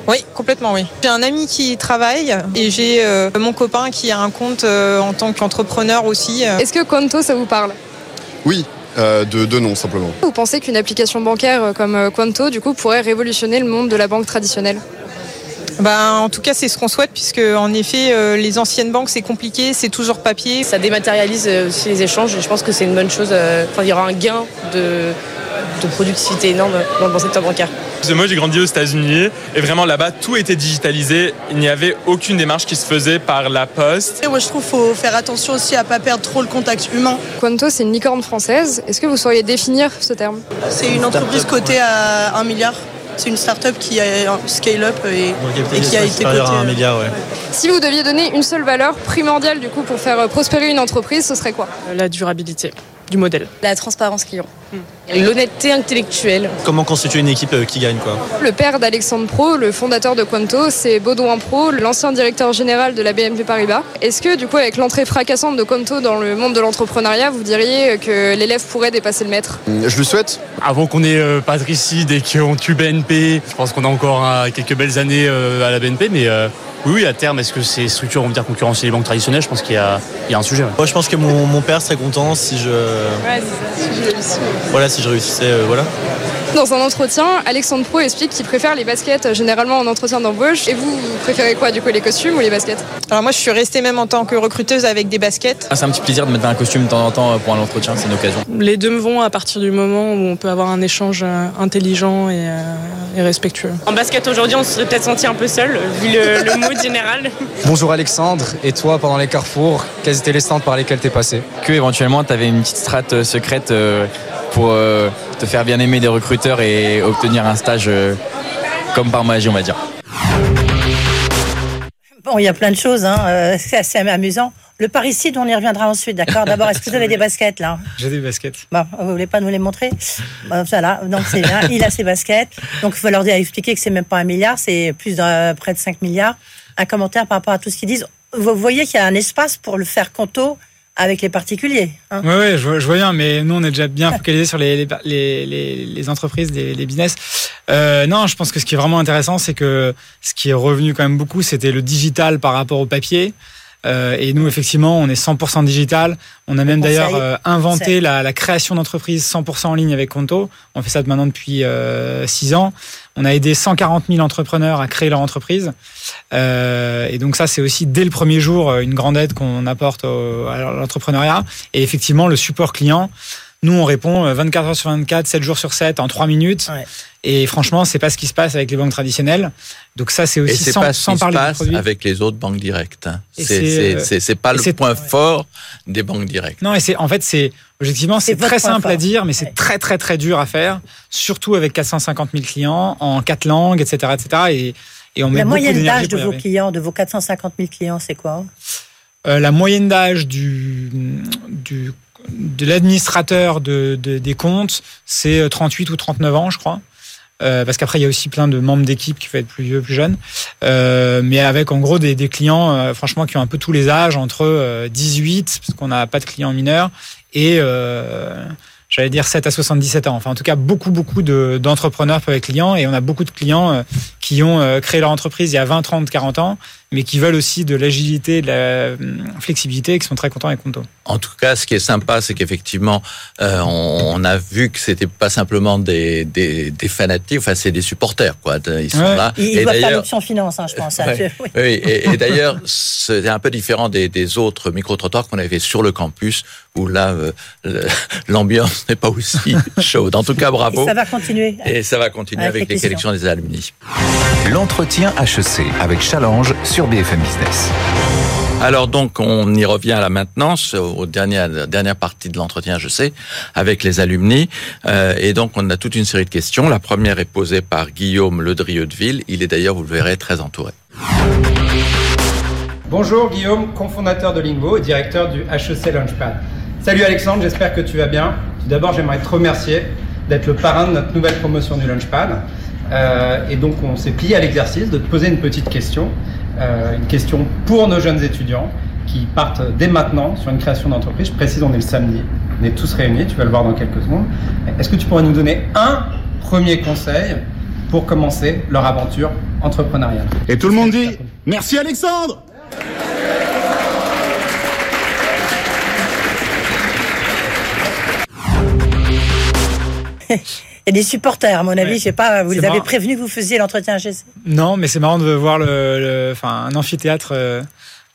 Oui, complètement, oui. J'ai un ami qui travaille et j'ai mon copain qui a un compte en tant qu'entrepreneur aussi. Est-ce que Quanto, ça vous parle? Oui, de deux noms simplement. Vous pensez qu'une application bancaire comme Quanto, du coup, pourrait révolutionner le monde de la banque traditionnelle? Ben, en tout cas, c'est ce qu'on souhaite, puisque en effet, euh, les anciennes banques, c'est compliqué, c'est toujours papier. Ça dématérialise euh, aussi les échanges, et je pense que c'est une bonne chose. Euh, enfin, il y aura un gain de, de productivité énorme dans le secteur bancaire. Moi, j'ai grandi aux États-Unis et vraiment là-bas, tout était digitalisé. Il n'y avait aucune démarche qui se faisait par la poste. Et moi, je trouve qu'il faut faire attention aussi à ne pas perdre trop le contact humain. Quanto, c'est une licorne française. Est-ce que vous sauriez définir ce terme? C'est une entreprise cotée à 1 milliard. C'est une start-up qui a scale-up et, et, qui a été cotée. un milliard, ouais. Si vous deviez donner une seule valeur primordiale du coup pour faire prospérer une entreprise, ce serait quoi? La durabilité. Du modèle. La transparence client. L'honnêteté intellectuelle. Comment constituer une équipe euh, qui gagne quoi Le père d'Alexandre Pro, le fondateur de Quanto, c'est Baudouin Pro, l'ancien directeur général de la BNP Paribas. Est-ce que du coup avec l'entrée fracassante de Quanto dans le monde de l'entrepreneuriat, vous diriez que l'élève pourrait dépasser le maître? Je le souhaite. Avant qu'on ait euh, Patricide et qu'on tue BNP, je pense qu'on a encore euh, quelques belles années euh, à la BNP, mais oui, oui, à terme, est-ce que ces structures vont venir concurrencer les banques traditionnelles? Je pense qu'il y, a il y a un sujet. ouais. Moi, je pense que mon, mon père serait content si je, Ouais, c'est ça. voilà, si je réussissais, euh, voilà. Dans un entretien, Alexandre Pro explique qu'il préfère les baskets euh, généralement en entretien d'embauche. Et vous, vous préférez quoi du coup, les costumes ou les baskets Alors moi, je suis restée même en tant que recruteuse avec des baskets. Ah, c'est un petit plaisir de mettre un costume de temps en temps pour un entretien, c'est une occasion. Les deux me vont à partir du moment où on peut avoir un échange euh, intelligent et, euh, et respectueux. En basket aujourd'hui, on se serait peut-être senti un peu seul, vu le, le mood général. Bonjour Alexandre, et toi pendant les carrefours, quels étaient les stands par lesquels t'es passé? Que éventuellement tu avais une petite strate euh, secrète euh, pour euh, te faire bien aimer des recruteurs et obtenir un stage euh, comme par magie, on va dire. Bon, il y a plein de choses, hein. euh, c'est assez amusant. Le parricide, on y reviendra ensuite, d'accord? D'abord, est-ce que vous avez des baskets là? J'ai des baskets. Bon, vous voulez pas nous les montrer? Bon, Voilà, donc c'est bien. Il a ses baskets. Donc il faut leur dire, expliquer que c'est même pas un milliard, c'est plus de près de 5 milliards. Un commentaire par rapport à tout ce qu'ils disent. Vous voyez qu'il y a un espace pour le faire conto avec les particuliers. hein. Oui, ouais, je, vois- je vois bien, mais nous, on est déjà bien focalisé sur les, les, les, les- les entreprises, les, les business. Euh, non, je pense que ce qui est vraiment intéressant, c'est que ce qui est revenu quand même beaucoup, c'était le digital par rapport au papier. Euh, et nous, effectivement, on est 100% digital. On a même d'ailleurs euh, inventé la, la création d'entreprises 100% en ligne avec Conto. On fait ça maintenant depuis 6 ans. On a aidé 140 000 entrepreneurs à créer leur entreprise. Euh, et donc ça, c'est aussi dès le premier jour euh, une grande aide qu'on apporte à l'entrepreneuriat. Et effectivement, le support client, nous, on répond euh, 24 heures sur 24, 7 jours sur 7, en 3 minutes. Et franchement, c'est pas ce qui se passe avec les banques traditionnelles. Donc ça, c'est Et aussi c'est sans, pas ce sans qui se parler du passe avec les autres banques directes. hein. Et C'est euh, c'est- pas et le point fort des banques directes. Non, et c'est en fait c'est objectivement c'est très simple à dire, mais c'est très très très dur à faire, surtout avec 450 000 clients en quatre langues, etc., etc. Et, et on met La beaucoup moyenne d'âge de vos clients, de vos 450 000 clients, c'est quoi? Euh, la moyenne d'âge du, du de l'administrateur de, de- des comptes, c'est euh, 38 ou 39 ans, je crois. Euh, parce qu'après, il y a aussi plein de membres d'équipe qui peuvent être plus vieux, plus jeunes. Euh, mais avec en gros des, des clients, euh, franchement, qui ont un peu tous les âges, entre euh, 18, parce qu'on n'a pas de clients mineurs, et euh, j'allais dire 7 à 77 ans. Enfin, en tout cas, beaucoup, beaucoup de- d'entrepreneurs peuvent être clients, et on a beaucoup de clients euh, qui ont euh, créé leur entreprise il y a 20, 30, 40 ans, mais qui veulent aussi de l'agilité, de la hum, flexibilité, et qui sont très contents avec Conto. En tout cas, ce qui est sympa, c'est qu'effectivement, euh, on, on a vu que c'était pas simplement des, des, des fanatiques, enfin, c'est des supporters, quoi. Ils sont Ouais. là. Ils, ils Et doivent faire d'ailleurs, l'option finance, hein, je pense. hein. Ouais. Je- oui. Oui, et, et d'ailleurs, c'était un peu différent des, des autres micro-trottoirs qu'on avait sur le campus, où là, euh, l'ambiance n'est pas aussi chaude. En tout cas, Et bravo. ça va continuer. Et ça va continuer Avec avec, les questions. sélections des alumni. L'entretien HEC avec Challenge sur BFM Business. Alors donc, on y revient là maintenant, aux dernières, dernière partie de l'entretien, je sais, avec les alumni. Euh, et donc, on a toute une série de questions. La première est posée par Guillaume Ledrieux de Ville. Il est d'ailleurs, vous le verrez, très entouré. Bonjour Guillaume, cofondateur de Lingo et directeur du HEC Launchpad. Salut Alexandre, j'espère que tu vas bien. Tout d'abord, j'aimerais te remercier d'être le parrain de notre nouvelle promotion du Launchpad. Euh, et donc, on s'est plié à l'exercice de te poser une petite question, une question pour nos jeunes étudiants qui partent dès maintenant sur une création d'entreprise. Je précise, on est le samedi, on est tous réunis, tu vas le voir dans quelques secondes. Est-ce que tu pourrais nous donner un premier conseil pour commencer leur aventure entrepreneuriale? Et tout le monde dit Merci Alexandre y a des supporters, à mon avis. Ouais. Je sais pas, vous les avez prévenus que vous faisiez l'entretien HEC Non, mais c'est marrant de voir le, enfin, un amphithéâtre euh,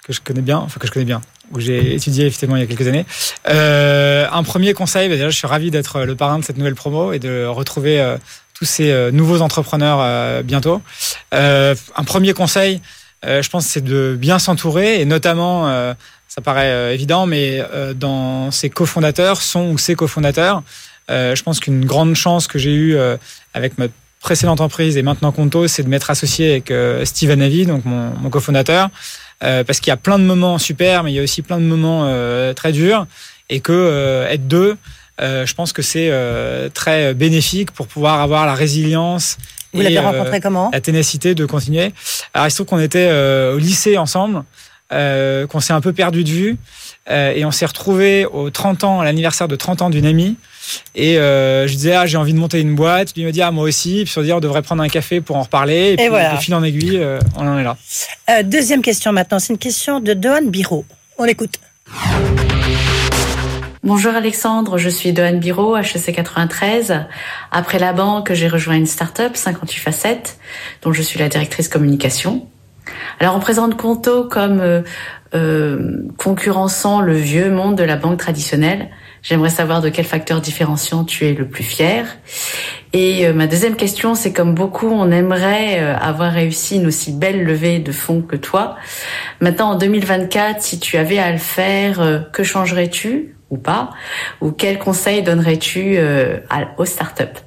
que je connais bien, enfin que je connais bien, où j'ai étudié effectivement il y a quelques années. Euh, un premier conseil, bah, déjà, je suis ravi d'être le parrain de cette nouvelle promo et de retrouver euh, tous ces euh, nouveaux entrepreneurs euh, bientôt. Euh, un premier conseil, euh, je pense, c'est de bien s'entourer et notamment, euh, ça paraît euh, évident, mais euh, dans ses cofondateurs, son ou ses cofondateurs, euh, je pense qu'une grande chance que j'ai eue euh, avec ma précédente entreprise et maintenant Conto, c'est de m'être associé avec euh, Steven Avi, donc mon, mon cofondateur, euh, parce qu'il y a plein de moments super, mais il y a aussi plein de moments euh, très durs. et que euh, être deux, euh, je pense que c'est euh, très bénéfique pour pouvoir avoir la résilience. Vous euh, comment? La ténacité de continuer. Alors il se trouve qu'on était euh, au lycée ensemble, euh, qu'on s'est un peu perdu de vue. euh, et on s'est retrouvé aux 30 ans, à l'anniversaire de 30 ans d'une amie. Et euh, je disais, ah, j'ai envie de monter une boîte. Puis il me dit, ah, moi aussi. Puis on se dit, on devrait prendre un café pour en reparler. Et, puis, voilà. de fil en aiguille, euh, on en est là. Euh, Deuxième question maintenant, c'est une question de Dohan Biro. On l'écoute. Bonjour Alexandre, je suis Dohan Biro, HEC 93. Après la banque, j'ai rejoint une start-up 58 facettes, dont je suis la directrice communication. Alors on présente Conto comme euh, euh, concurrençant le vieux monde de la banque traditionnelle. J'aimerais savoir de quel facteur différenciant tu es le plus fier. Et euh, ma deuxième question, c'est comme beaucoup, on aimerait euh, avoir réussi une aussi belle levée de fonds que toi. Maintenant, en 2024, si tu avais à le faire, euh, que changerais-tu ou pas? Ou quel conseil donnerais-tu aux startups?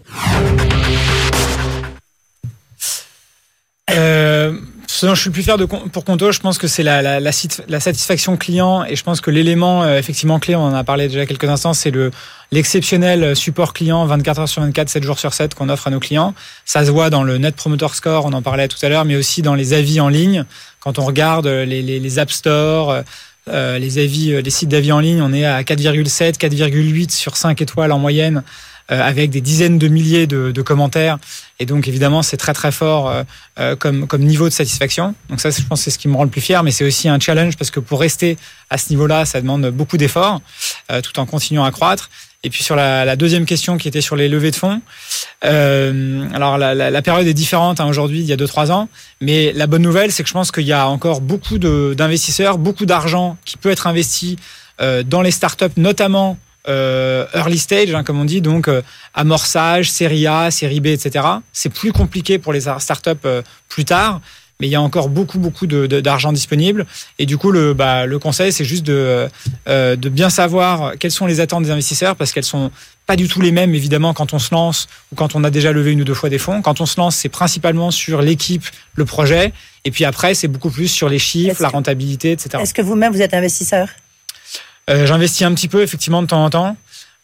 Ce dont je suis plus fier de, pour Conto, je pense que c'est la, la, la, la satisfaction client et je pense que l'élément euh, effectivement clé, on en a parlé déjà quelques instants, c'est le l'exceptionnel support client 24 heures sur 24, 7 jours sur 7 qu'on offre à nos clients. Ça se voit dans le Net Promoter Score, on en parlait tout à l'heure, mais aussi dans les avis en ligne. Quand on regarde les, les, les App Store, euh, les avis, euh, les sites d'avis en ligne, on est à 4,7, 4,8 sur 5 étoiles en moyenne euh, avec des dizaines de milliers de, de commentaires. Et donc, évidemment, c'est très, très fort euh, euh, comme, comme niveau de satisfaction. Donc ça, je pense, c'est ce qui me rend le plus fier. Mais c'est aussi un challenge parce que pour rester à ce niveau-là, ça demande beaucoup d'efforts, euh, tout en continuant à croître. Et puis sur la, la deuxième question qui était sur les levées de fonds, euh, alors la, la, la période est différente hein, aujourd'hui, il y a 2-3 ans, mais la bonne nouvelle, c'est que je pense qu'il y a encore beaucoup d'investisseurs, beaucoup d'argent qui peut être investi euh, dans les startups, notamment euh, early stage, hein, comme on dit, donc euh, amorçage, série A, série B, etc. C'est plus compliqué pour les startups euh, plus tard, mais il y a encore beaucoup, beaucoup de- de- d'argent disponible. Et du coup, le, bah, le conseil, c'est juste de, de bien savoir quelles sont les attentes des investisseurs, parce qu'elles sont pas du tout les mêmes, évidemment, quand on se lance ou quand on a déjà levé une ou deux fois des fonds. Quand on se lance, c'est principalement sur l'équipe, le projet, et puis après, c'est beaucoup plus sur les chiffres, la rentabilité, etc. Est-ce que vous-même, vous êtes investisseur? J'investis un petit peu, effectivement, de temps en temps,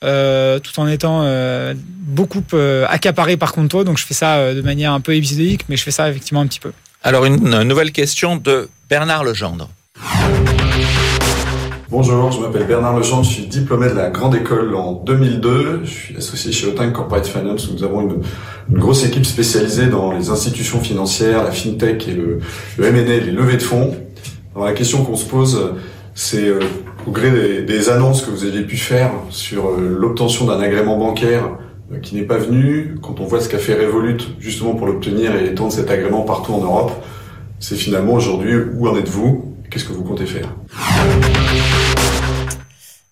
euh, tout en étant euh, beaucoup euh, accaparé par Conto. Donc, je fais ça euh, de manière un peu épisodique, mais je fais ça effectivement un petit peu. Alors, une, une nouvelle question de Bernard Legendre. Bonjour, je m'appelle Bernard Legendre, je suis diplômé de la Grande École en 2002. Je suis associé chez Otank Corporate Finance où nous avons une, une grosse équipe spécialisée dans les institutions financières, la fintech et le, le M&A, les levées de fonds. Alors la question qu'on se pose, c'est euh, au gré des, des annonces que vous avez pu faire sur euh, l'obtention d'un agrément bancaire euh, qui n'est pas venu, quand on voit ce qu'a fait Revolut justement pour l'obtenir et étendre cet agrément partout en Europe, c'est finalement aujourd'hui où en êtes-vous? Qu'est-ce que vous comptez faire?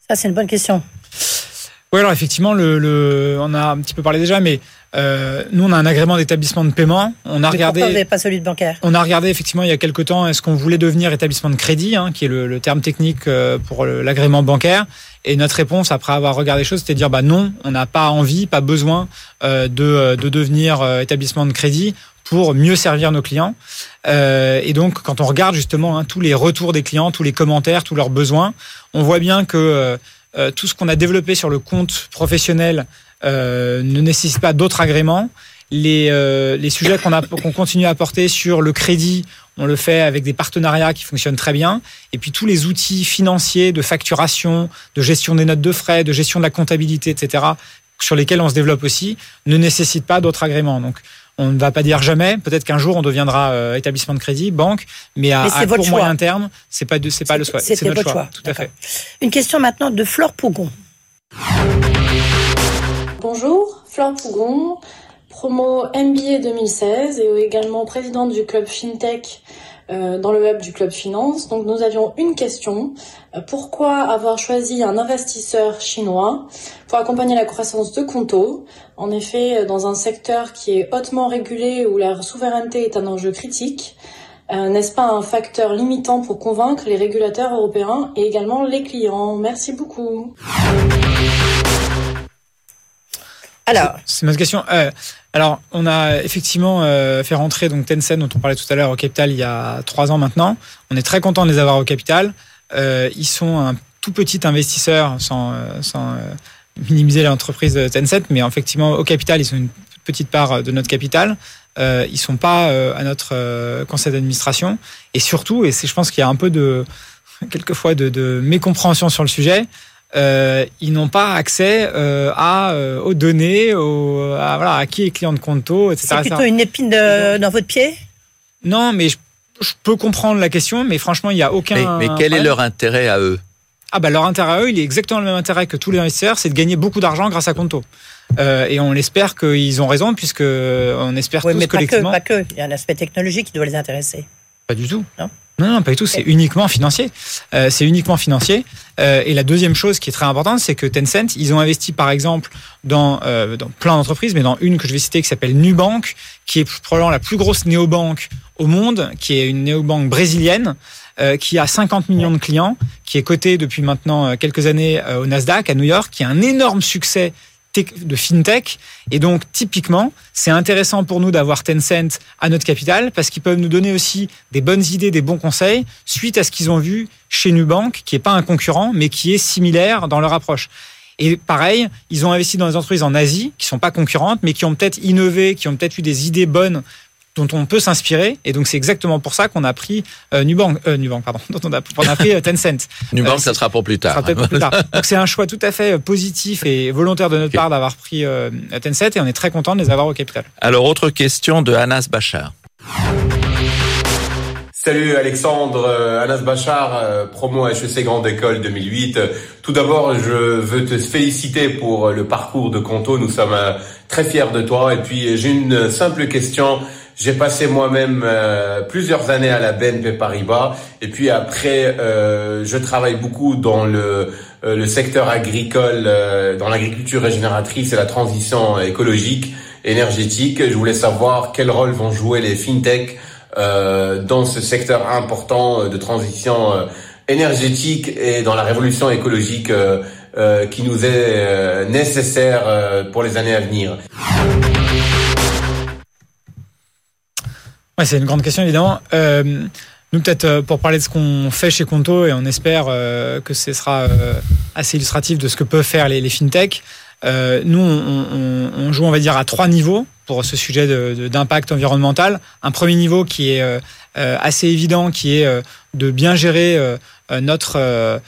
Ça, c'est une bonne question. Oui, alors effectivement, le, le, on a un petit peu parlé déjà, mais euh, nous, on a un agrément d'établissement de paiement. On a Mais regardé. Vous pas celui de bancaire? On a regardé effectivement il y a quelques temps est-ce qu'on voulait devenir établissement de crédit, hein, qui est le, le terme technique euh, pour l'agrément bancaire. Et notre réponse après avoir regardé les choses, c'était de dire bah non, on n'a pas envie, pas besoin euh, de, de devenir euh, établissement de crédit pour mieux servir nos clients. Euh, et donc quand on regarde justement hein, tous les retours des clients, tous les commentaires, tous leurs besoins, on voit bien que euh, euh, tout ce qu'on a développé sur le compte professionnel euh, ne nécessite pas d'autres agréments. Les, euh, les sujets qu'on continue à apporter sur le crédit, on le fait avec des partenariats qui fonctionnent très bien. Et puis tous les outils financiers de facturation, de gestion des notes de frais, de gestion de la comptabilité, etc., sur lesquels on se développe aussi, ne nécessitent pas d'autres agréments. Donc on ne va pas dire jamais. Peut-être qu'un jour on deviendra euh, établissement de crédit, banque, mais à, Mais à court moyen terme, c'est pas c'est pas le choix. C'était C'est notre votre choix. choix. Tout à fait. Une question maintenant de Flore Pougon. Bonjour, Flore Pougon, promo MBA 2016 et également présidente du club FinTech euh, dans le web du club Finance. Donc nous avions une question. Euh, Pourquoi avoir choisi un investisseur chinois pour accompagner la croissance de Conto? En effet, euh, dans un secteur qui est hautement régulé où la souveraineté est un enjeu critique, n'est-ce pas un facteur limitant pour convaincre les régulateurs européens et également les clients? Merci beaucoup. Alors, C'est ma question. Euh, alors, on a effectivement euh, fait rentrer donc Tencent, dont on parlait tout à l'heure, au capital il y a trois ans maintenant. On est très content de les avoir au capital. Euh, ils sont un tout petit investisseur, sans, sans minimiser l'entreprise Tencent, mais effectivement, au capital, ils sont une petite part de notre capital. Euh, ils sont pas à notre conseil d'administration. Et surtout, et c'est, je pense qu'il y a un peu de, quelquefois, de, de mécompréhension sur le sujet, euh, ils n'ont pas accès euh, à, euh, aux données, aux, à, voilà, à qui est client de Conto, etc. C'est plutôt une épine de, dans votre pied? Non, mais je, je, peux comprendre la question, mais franchement, il n'y a aucun. Mais, mais quel est leur intérêt à eux? Ah bah leur intérêt à eux, il est exactement le même intérêt que tous les investisseurs, c'est de gagner beaucoup d'argent grâce à Conto. Euh, et on espère qu'ils ont raison, puisque on espère oui, tous mais collectivement. Pas que, pas que. Il y a un aspect technologique qui doit les intéresser. Pas du tout. Non? Non, non, pas du tout. C'est uniquement financier. Euh, c'est uniquement financier. Euh, et la deuxième chose qui est très importante, c'est que Tencent, ils ont investi par exemple dans, euh, dans plein d'entreprises, mais dans une que je vais citer qui s'appelle Nubank, qui est probablement la plus grosse néobanque au monde, qui est une néobanque brésilienne, qui a 50 millions de clients, qui est cotée depuis maintenant quelques années au Nasdaq à New York, qui a un énorme succès de fintech. Et donc, typiquement, c'est intéressant pour nous d'avoir Tencent à notre capital parce qu'ils peuvent nous donner aussi des bonnes idées, des bons conseils suite à ce qu'ils ont vu chez Nubank, qui est pas un concurrent, mais qui est similaire dans leur approche. Et pareil, ils ont investi dans des entreprises en Asie qui sont pas concurrentes, mais qui ont peut-être innové, qui ont peut-être eu des idées bonnes dont on peut s'inspirer. Et donc, c'est exactement pour ça qu'on a pris euh, Nubank, euh, Nubank, pardon, dont on a, on a pris euh, Tencent. Nubank, ça sera pour plus tard. Ça sera pour plus tard. Donc, c'est un choix tout à fait positif et volontaire de notre okay. part d'avoir pris euh, Tencent et on est très content de les avoir au capital. Alors, autre question de Anas Bachar. Salut Alexandre, Anas Bachar, promo HEC Grande École 2008. Tout d'abord, je veux te féliciter pour le parcours de Conto. Nous sommes très fiers de toi. Et puis, j'ai une simple question. J'ai passé moi-même euh, plusieurs années à la BNP Paribas et puis après euh, je travaille beaucoup dans le, euh, le secteur agricole, dans l'agriculture régénératrice et la transition écologique, énergétique. Je voulais savoir quel rôle vont jouer les fintech dans ce secteur important de transition énergétique et dans la révolution écologique qui nous est nécessaire pour les années à venir. C'est une grande question évidemment. Euh, nous peut-être euh, pour parler de ce qu'on fait chez Conto et on espère euh, que ce sera assez illustratif de ce que peuvent faire les, les fintech. Euh, nous, on, joue, on va dire, à trois niveaux pour ce sujet d'impact de, environnemental. Un premier niveau qui est assez évident, qui est de bien gérer notre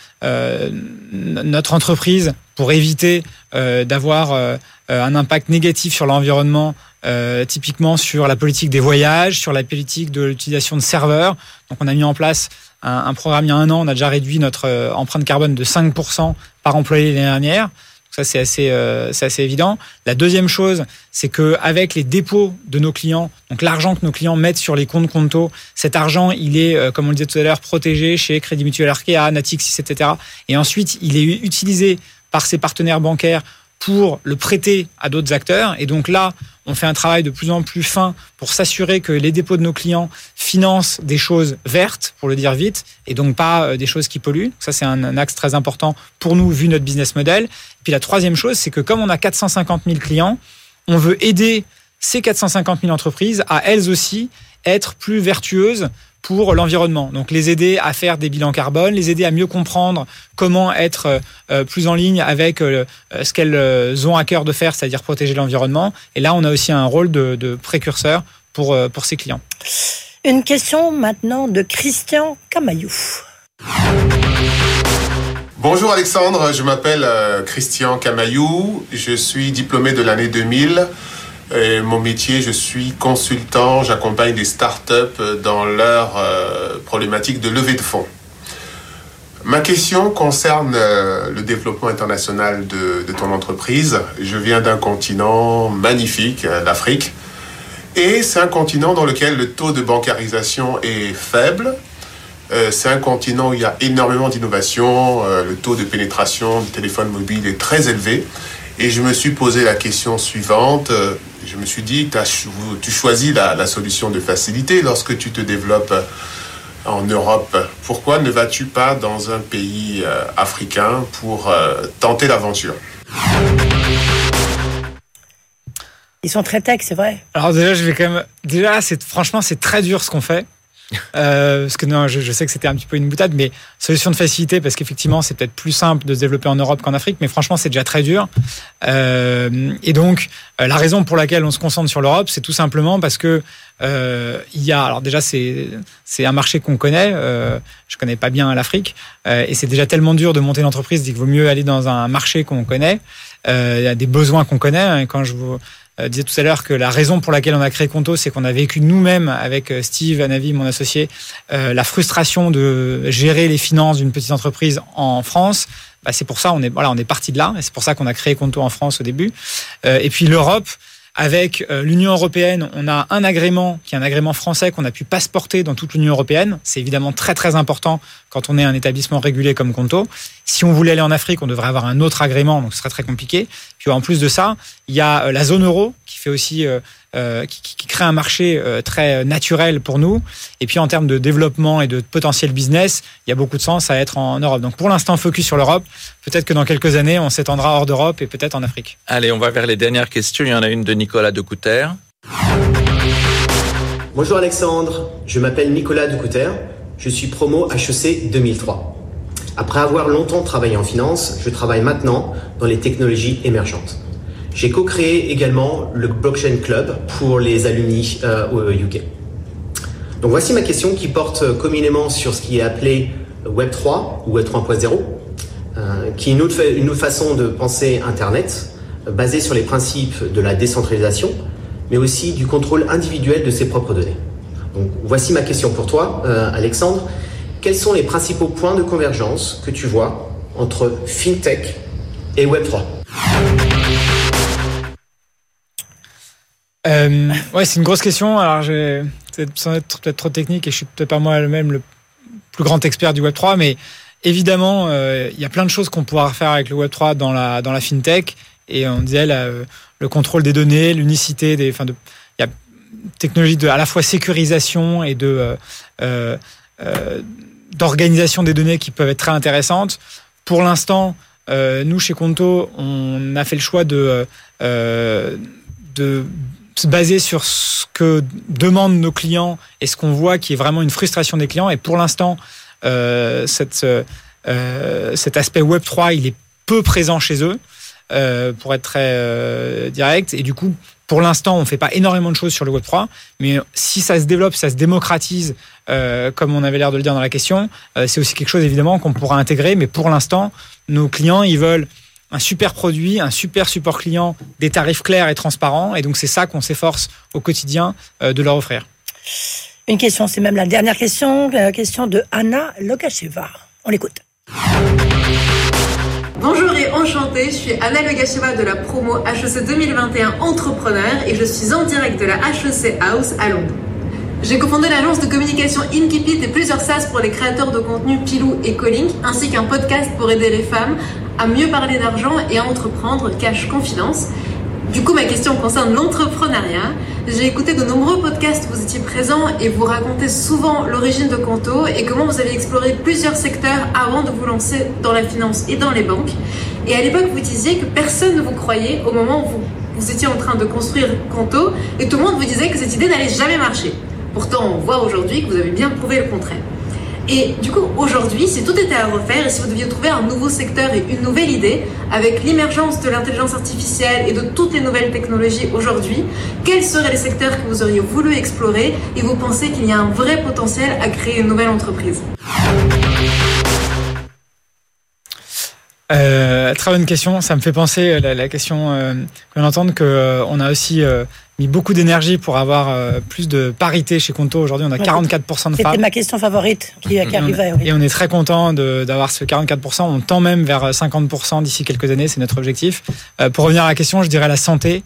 notre entreprise pour éviter d'avoir un impact négatif sur l'environnement euh, typiquement sur la politique des voyages, sur la politique de l'utilisation de serveurs. Donc on a mis en place un, programme il y a un an, on a déjà réduit notre euh, empreinte carbone de 5% par employé l'année dernière. Ça c'est assez, euh, c'est assez évident. La deuxième chose, c'est que avec les dépôts de nos clients, donc l'argent que nos clients mettent sur les comptes Conto, cet argent il est, euh, comme on le disait tout à l'heure, protégé chez Crédit Mutuel Arkea, Natixis, etc. Et ensuite il est utilisé par ses partenaires bancaires pour le prêter à d'autres acteurs. Et donc là, on fait un travail de plus en plus fin pour s'assurer que les dépôts de nos clients financent des choses vertes, pour le dire vite, et donc pas des choses qui polluent. Ça, c'est un, axe très important pour nous, vu notre business model. Et puis la troisième chose, c'est que comme on a 450 000 clients, on veut aider ces 450 000 entreprises à elles aussi être plus vertueuses pour l'environnement. Donc les aider à faire des bilans carbone, les aider à mieux comprendre comment être euh, plus en ligne avec euh, ce qu'elles ont à cœur de faire, c'est-à-dire protéger l'environnement. Et là, on a aussi un rôle de, de précurseur pour, euh, pour ces clients. Une question maintenant de Christian Camaillou. Bonjour Alexandre, je m'appelle Christian Camaillou, je suis diplômé de l'année 2000. Et mon métier, je suis consultant, j'accompagne des startups dans leur euh, problématique de levée de fonds. Ma question concerne euh, le développement international de, ton entreprise. Je viens d'un continent magnifique, euh, l'Afrique, et c'est un continent dans lequel le taux de bancarisation est faible. Euh, c'est un continent où il y a énormément d'innovation, le taux de pénétration du téléphone mobile est très élevé. Et je me suis posé la question suivante. Je me suis dit, tu choisis la, la, solution de facilité lorsque tu te développes en Europe. Pourquoi ne vas-tu pas dans un pays euh, africain pour euh, tenter l'aventure? Ils sont très tech, c'est vrai. Alors déjà, je vais quand même. Déjà, franchement, c'est très dur ce qu'on fait. Euh, parce que non, je, je sais que c'était un petit peu une boutade, mais solution de facilité parce qu'effectivement, c'est peut-être plus simple de se développer en Europe qu'en Afrique, mais franchement, c'est déjà très dur. Euh, et donc, euh, la raison pour laquelle on se concentre sur l'Europe, c'est tout simplement parce que euh, il y a, alors déjà, c'est c'est un marché qu'on connaît. Euh, je connais pas bien l'Afrique, euh, et c'est déjà tellement dur de monter une entreprise qu'il vaut mieux aller dans un marché qu'on connaît. Euh, Il y a des besoins qu'on connaît. hein, et quand je vous euh, disais tout à l'heure que la raison pour laquelle on a créé Conto, c'est qu'on a vécu nous-mêmes avec euh, Steve, Anavi, mon associé, euh, la frustration de gérer les finances d'une petite entreprise en France. Bah, c'est pour ça on est voilà on est parti de là c'est pour ça qu'on a créé Conto en France au début. Et puis l'Europe. Avec euh, l'Union européenne, on a un agrément qui est un agrément français qu'on a pu passeporter dans toute l'Union européenne. C'est évidemment très très important quand on est un établissement régulé comme Conto. Si on voulait aller en Afrique, on devrait avoir un autre agrément, donc ce serait très compliqué. Puis en plus de ça, il y a euh, la zone euro qui fait aussi euh, euh, qui, qui- qui crée un marché euh, très naturel pour nous. Et puis en termes de développement et de potentiel business, il y a beaucoup de sens à être en Europe. Donc pour l'instant, focus sur l'Europe. Peut-être que dans quelques années, on s'étendra hors d'Europe et peut-être en Afrique. Allez, on va vers les dernières questions. Il y en a une de Nicolas Decouter. Bonjour Alexandre, je m'appelle Nicolas Ducouter, je suis promo HEC 2003. Après avoir longtemps travaillé en finance, je travaille maintenant dans les technologies émergentes. J'ai co-créé également le Blockchain Club pour les alumni euh, au UK. Donc voici ma question qui porte euh, communément sur ce qui est appelé Web3 ou Web 3.0, euh, qui est une autre, une autre, façon de penser Internet, basée sur les principes de la décentralisation, mais aussi du contrôle individuel de ses propres données. Donc voici ma question pour toi, Alexandre. Quels sont les principaux points de convergence que tu vois entre FinTech et Web3 euh, ouais, c'est une grosse question. Alors, c'est sans être peut-être trop technique et je suis peut-être pas moi-même le plus grand expert du Web 3, mais évidemment, euh, il y a plein de choses qu'on pourra faire avec le Web 3 dans la dans la fintech. Et on disait euh, le contrôle des données, l'unicité des, enfin, il y a technologie de à la fois sécurisation et de euh, euh, euh, d'organisation des données qui peuvent être très intéressantes. Pour l'instant, euh, nous chez Conto, on a fait le choix de de se baser sur ce que demandent nos clients et ce qu'on voit qui est vraiment une frustration des clients. Et pour l'instant, euh, cette, euh, cet aspect Web 3, il est peu présent chez eux, euh, pour être très euh, direct. Et du coup, pour l'instant, on fait pas énormément de choses sur le Web 3, mais si ça se développe, ça se démocratise, euh, comme on avait l'air de le dire dans la question, euh, c'est aussi quelque chose évidemment qu'on pourra intégrer. Mais pour l'instant, nos clients, ils veulent un super produit, un super support client, des tarifs clairs et transparents. Et donc, c'est ça qu'on s'efforce au quotidien euh, de leur offrir. Une question, c'est même la dernière question, la question de Anna Logacheva. On l'écoute. Bonjour et enchantée, je suis Anna Legacheva de la promo HEC 2021 Entrepreneur et je suis en direct de la HEC House à Londres. J'ai cofondé l'agence de communication Inkipit et plusieurs SaaS pour les créateurs de contenu Pilou et Calling, ainsi qu'un podcast pour aider les femmes à mieux parler d'argent et à entreprendre Cash Confidence. Du coup, ma question concerne l'entrepreneuriat. J'ai écouté de nombreux podcasts où vous étiez présents et vous racontez souvent l'origine de Conto et comment vous avez exploré plusieurs secteurs avant de vous lancer dans la finance et dans les banques. Et à l'époque, vous disiez que personne ne vous croyait au moment où vous, vous étiez en train de construire Conto et tout le monde vous disait que cette idée n'allait jamais marcher. Pourtant, on voit aujourd'hui que vous avez bien prouvé le contraire. Et du coup, aujourd'hui, si tout était à refaire et si vous deviez trouver un nouveau secteur et une nouvelle idée, avec l'émergence de l'intelligence artificielle et de toutes les nouvelles technologies aujourd'hui, quels seraient les secteurs que vous auriez voulu explorer et vous pensez qu'il y a un vrai potentiel à créer une nouvelle entreprise? Euh, très bonne question. Ça me fait penser euh, la, question euh, qu'on entend a aussi mis beaucoup d'énergie pour avoir euh, plus de parité chez Conto. Aujourd'hui, on a 44% de C'était femmes. ma question favorite qui, qui arrivait. oui. Et on est très content de- d'avoir ce 44%. On tend même vers 50% d'ici quelques années. C'est notre objectif. Euh, pour revenir à la question, je dirais la santé.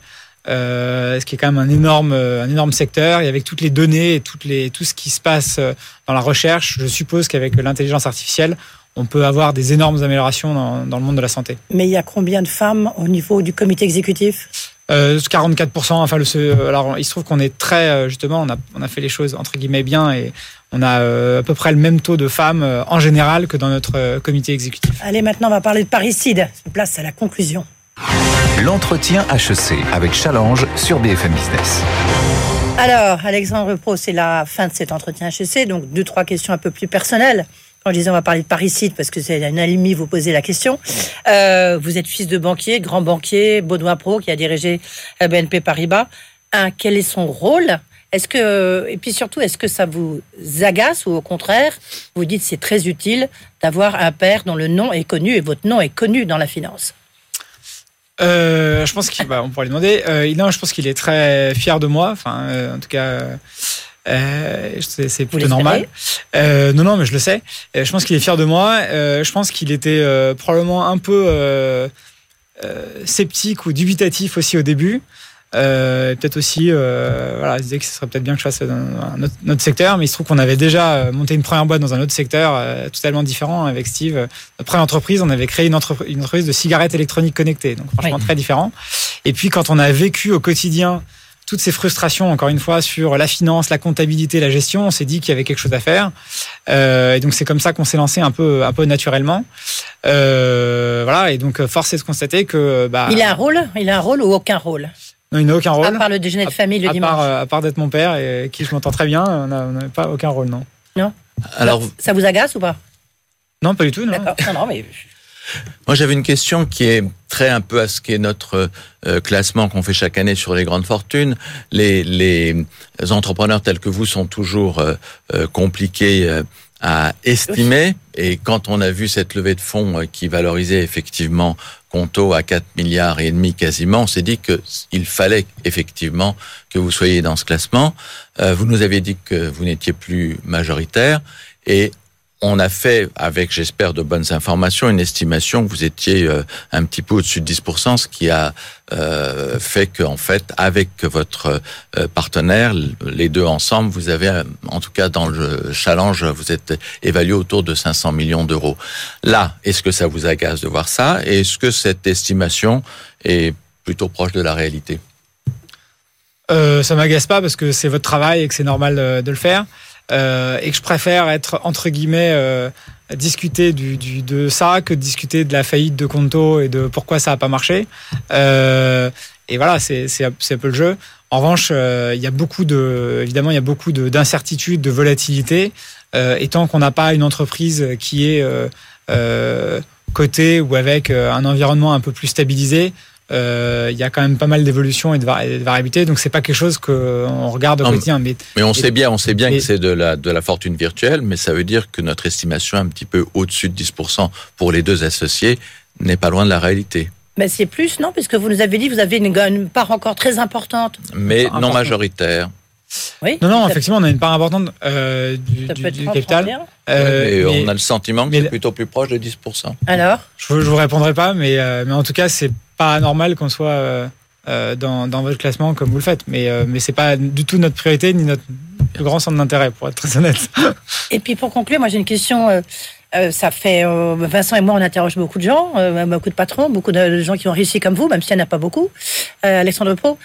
Euh, ce qui est quand même un énorme, euh, un énorme secteur. Et avec toutes les données et toutes les, tout ce qui se passe euh, dans la recherche, je suppose qu'avec l'intelligence artificielle, on peut avoir des énormes améliorations dans, dans le monde de la santé. Mais il y a combien de femmes au niveau du comité exécutif? Euh, 44%. Enfin, le, ce- alors il se trouve qu'on est très euh, justement, on a, on a fait les choses entre guillemets bien et on a euh, à peu près le même taux de femmes euh, en général que dans notre euh, comité exécutif. Allez, maintenant, on va parler de parricide. Place à la conclusion. L'entretien HEC avec Challenge sur BFM Business. Alors, Alexandre Pro, c'est la fin de cet entretien HEC, donc deux, trois questions un peu plus personnelles. Je disais on va parler de Paris-Site, parce que c'est une alumni, vous posez la question. Euh, vous êtes fils de banquier, grand banquier, Baudouin Pro, qui a dirigé BNP Paribas. Un, quel est son rôle? Est-ce que et puis surtout, est-ce que ça vous agace ou au contraire, vous dites c'est très utile d'avoir un père dont le nom est connu et votre nom est connu dans la finance? Euh, je pense qu'il, bah, pourrait lui demander. Euh, non, je pense qu'il est très fier de moi. Enfin, en tout cas, euh, c'est, plutôt normal. Euh, non, non, mais je le sais. Euh, je pense qu'il est fier de moi. Euh, je pense qu'il était euh, probablement un peu sceptique ou dubitatif aussi au début. Euh, peut-être aussi, euh, voilà, il disait que ce serait peut-être bien que je fasse dans un autre, notre secteur, mais il se trouve qu'on avait déjà monté une première boîte dans un autre secteur euh, totalement différent avec Steve. Notre première entreprise, on avait créé une, entreprise, une entreprise de cigarettes électroniques connectées, donc franchement Oui. très différent. Et puis quand on a vécu au quotidien toutes ces frustrations, encore une fois, sur la finance, la comptabilité, la gestion, on s'est dit qu'il y avait quelque chose à faire. Euh, et donc c'est comme ça qu'on s'est lancé un peu, un peu naturellement. Euh, voilà. Et donc force est de constater que bah, Il a un rôle? Il a un rôle ou aucun rôle? Non, il n'a aucun rôle. À part le déjeuner de famille le à dimanche. part, euh, à part d'être mon père et qui je m'entends très bien, on n'a pas aucun rôle, non. Non Alors, Ça vous agace ou pas? Non, pas du tout, non. D'accord. Non, non, mais Moi, j'avais une question qui est très un peu à ce qu'est notre euh, classement qu'on fait chaque année sur les grandes fortunes. Les, les entrepreneurs tels que vous sont toujours euh, euh, compliqués euh, à estimer. Et quand on a vu cette levée de fonds euh, qui valorisait effectivement Conto à 4 milliards et demi quasiment, on s'est dit que il fallait effectivement que vous soyez dans ce classement. Euh, vous nous avez dit que vous n'étiez plus majoritaire et on a fait, avec j'espère de bonnes informations, une estimation que vous étiez euh, un petit peu au-dessus de 10%, ce qui a euh, fait qu'en fait, avec votre euh, partenaire, les deux ensemble, vous avez, en tout cas dans le challenge, vous êtes évalué autour de 500 millions d'euros. Là, est-ce que ça vous agace de voir ça? Et est-ce que cette estimation est plutôt proche de la réalité? Euh, ça m'agace pas parce que c'est votre travail et que c'est normal de le faire. Euh, et que je préfère être entre guillemets euh, discuter du, du, de ça que de discuter de la faillite de Conto et de pourquoi ça a pas marché. Euh, et voilà, c'est un peu le jeu. En revanche, euh, il y a beaucoup de évidemment il y a beaucoup de- d'incertitudes, de, volatilité. Euh, et tant qu'on n'a pas une entreprise qui est euh, cotée ou avec un environnement un peu plus stabilisé, euh, il y a quand même pas mal d'évolutions et de, vari- de variabilité. Donc c'est pas quelque chose qu'on regarde au Non, quotidien. Mais, Mais on sait bien, on sait bien mais- que c'est de la, de la fortune virtuelle, mais ça veut dire que notre estimation un petit peu au-dessus de 10% pour les deux associés n'est pas loin de la réalité. mais c'est plus, non Puisque vous nous avez dit que vous avez une, une part encore très importante. Mais Enfin, non important. majoritaire. Oui non, non, effectivement, on a une part importante euh, du, Ça du- peut être du 30, capital. 31. Euh, et mais on a le sentiment que c'est plutôt plus proche de 10%. Alors? Je, je vous répondrai pas, mais, euh, mais en tout cas, c'est pas anormal qu'on soit euh, euh, dans, dans votre classement comme vous le faites. Mais, euh, mais c'est pas du tout notre priorité ni notre plus grand centre d'intérêt, pour être très honnête. Et puis pour conclure, moi j'ai une question. euh, ça fait euh, Vincent et moi on interroge beaucoup de gens, euh, beaucoup de patrons, beaucoup de gens qui ont réussi comme vous, même s'il n'y en a pas beaucoup. Alexandre Pro,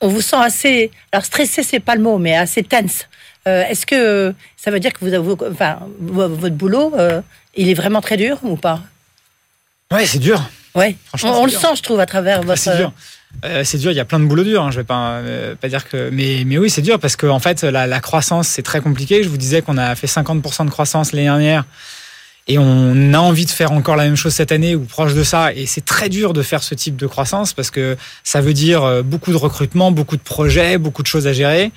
on vous sent assez, alors stressé c'est pas le mot, mais assez tense. Est-ce que ça veut dire que vous avez, enfin, vo- votre boulot, il est vraiment très dur ou pas? Ouais, c'est dur. Ouais. On, le sent, je trouve, à travers Ah, votre. c'est dur. Euh, c'est dur, il y a plein de boulot dur. Hein, je vais pas, euh, pas dire que. Mais, mais oui, c'est dur parce que en fait, la, la croissance, c'est très compliqué. Je vous disais qu'on a fait 50% de croissance l'année dernière et on a envie de faire encore la même chose cette année ou proche de ça. Et c'est très dur de faire ce type de croissance parce que ça veut dire euh, beaucoup de recrutement, beaucoup de projets, beaucoup de choses à gérer.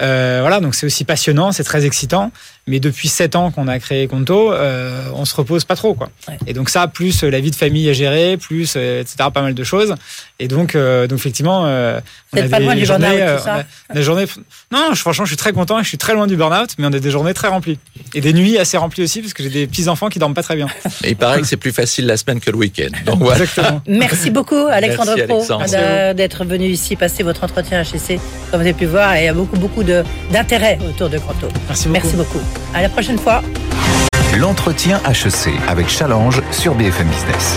Euh, voilà, donc c'est aussi passionnant, c'est très excitant. Mais depuis sept ans qu'on a créé Conto, euh, on se repose pas trop, quoi. Et donc ça, plus euh, la vie de famille à gérer, plus euh, etc. Pas mal de choses. Et donc, euh, donc effectivement, euh, Vous êtes pas loin du journées, burn-out, euh, tout ça on a- des journées. Non, je- franchement, je suis très content. et Je suis très loin du burn-out, mais on a des journées très remplies et des nuits assez remplies aussi parce que j'ai des petits enfants qui dorment pas très bien. Et il paraît que c'est plus facile la semaine que le week-end. Donc voilà. Exactement. Merci beaucoup, Alexandre Merci, Pro, Alexandre. d'être venu ici passer votre entretien HEC. Comme vous avez pu voir, et il y a beaucoup, beaucoup de- d'intérêt autour de Conto. Merci beaucoup. Merci beaucoup. À la prochaine fois. L'entretien HEC avec Challenge sur BFM Business.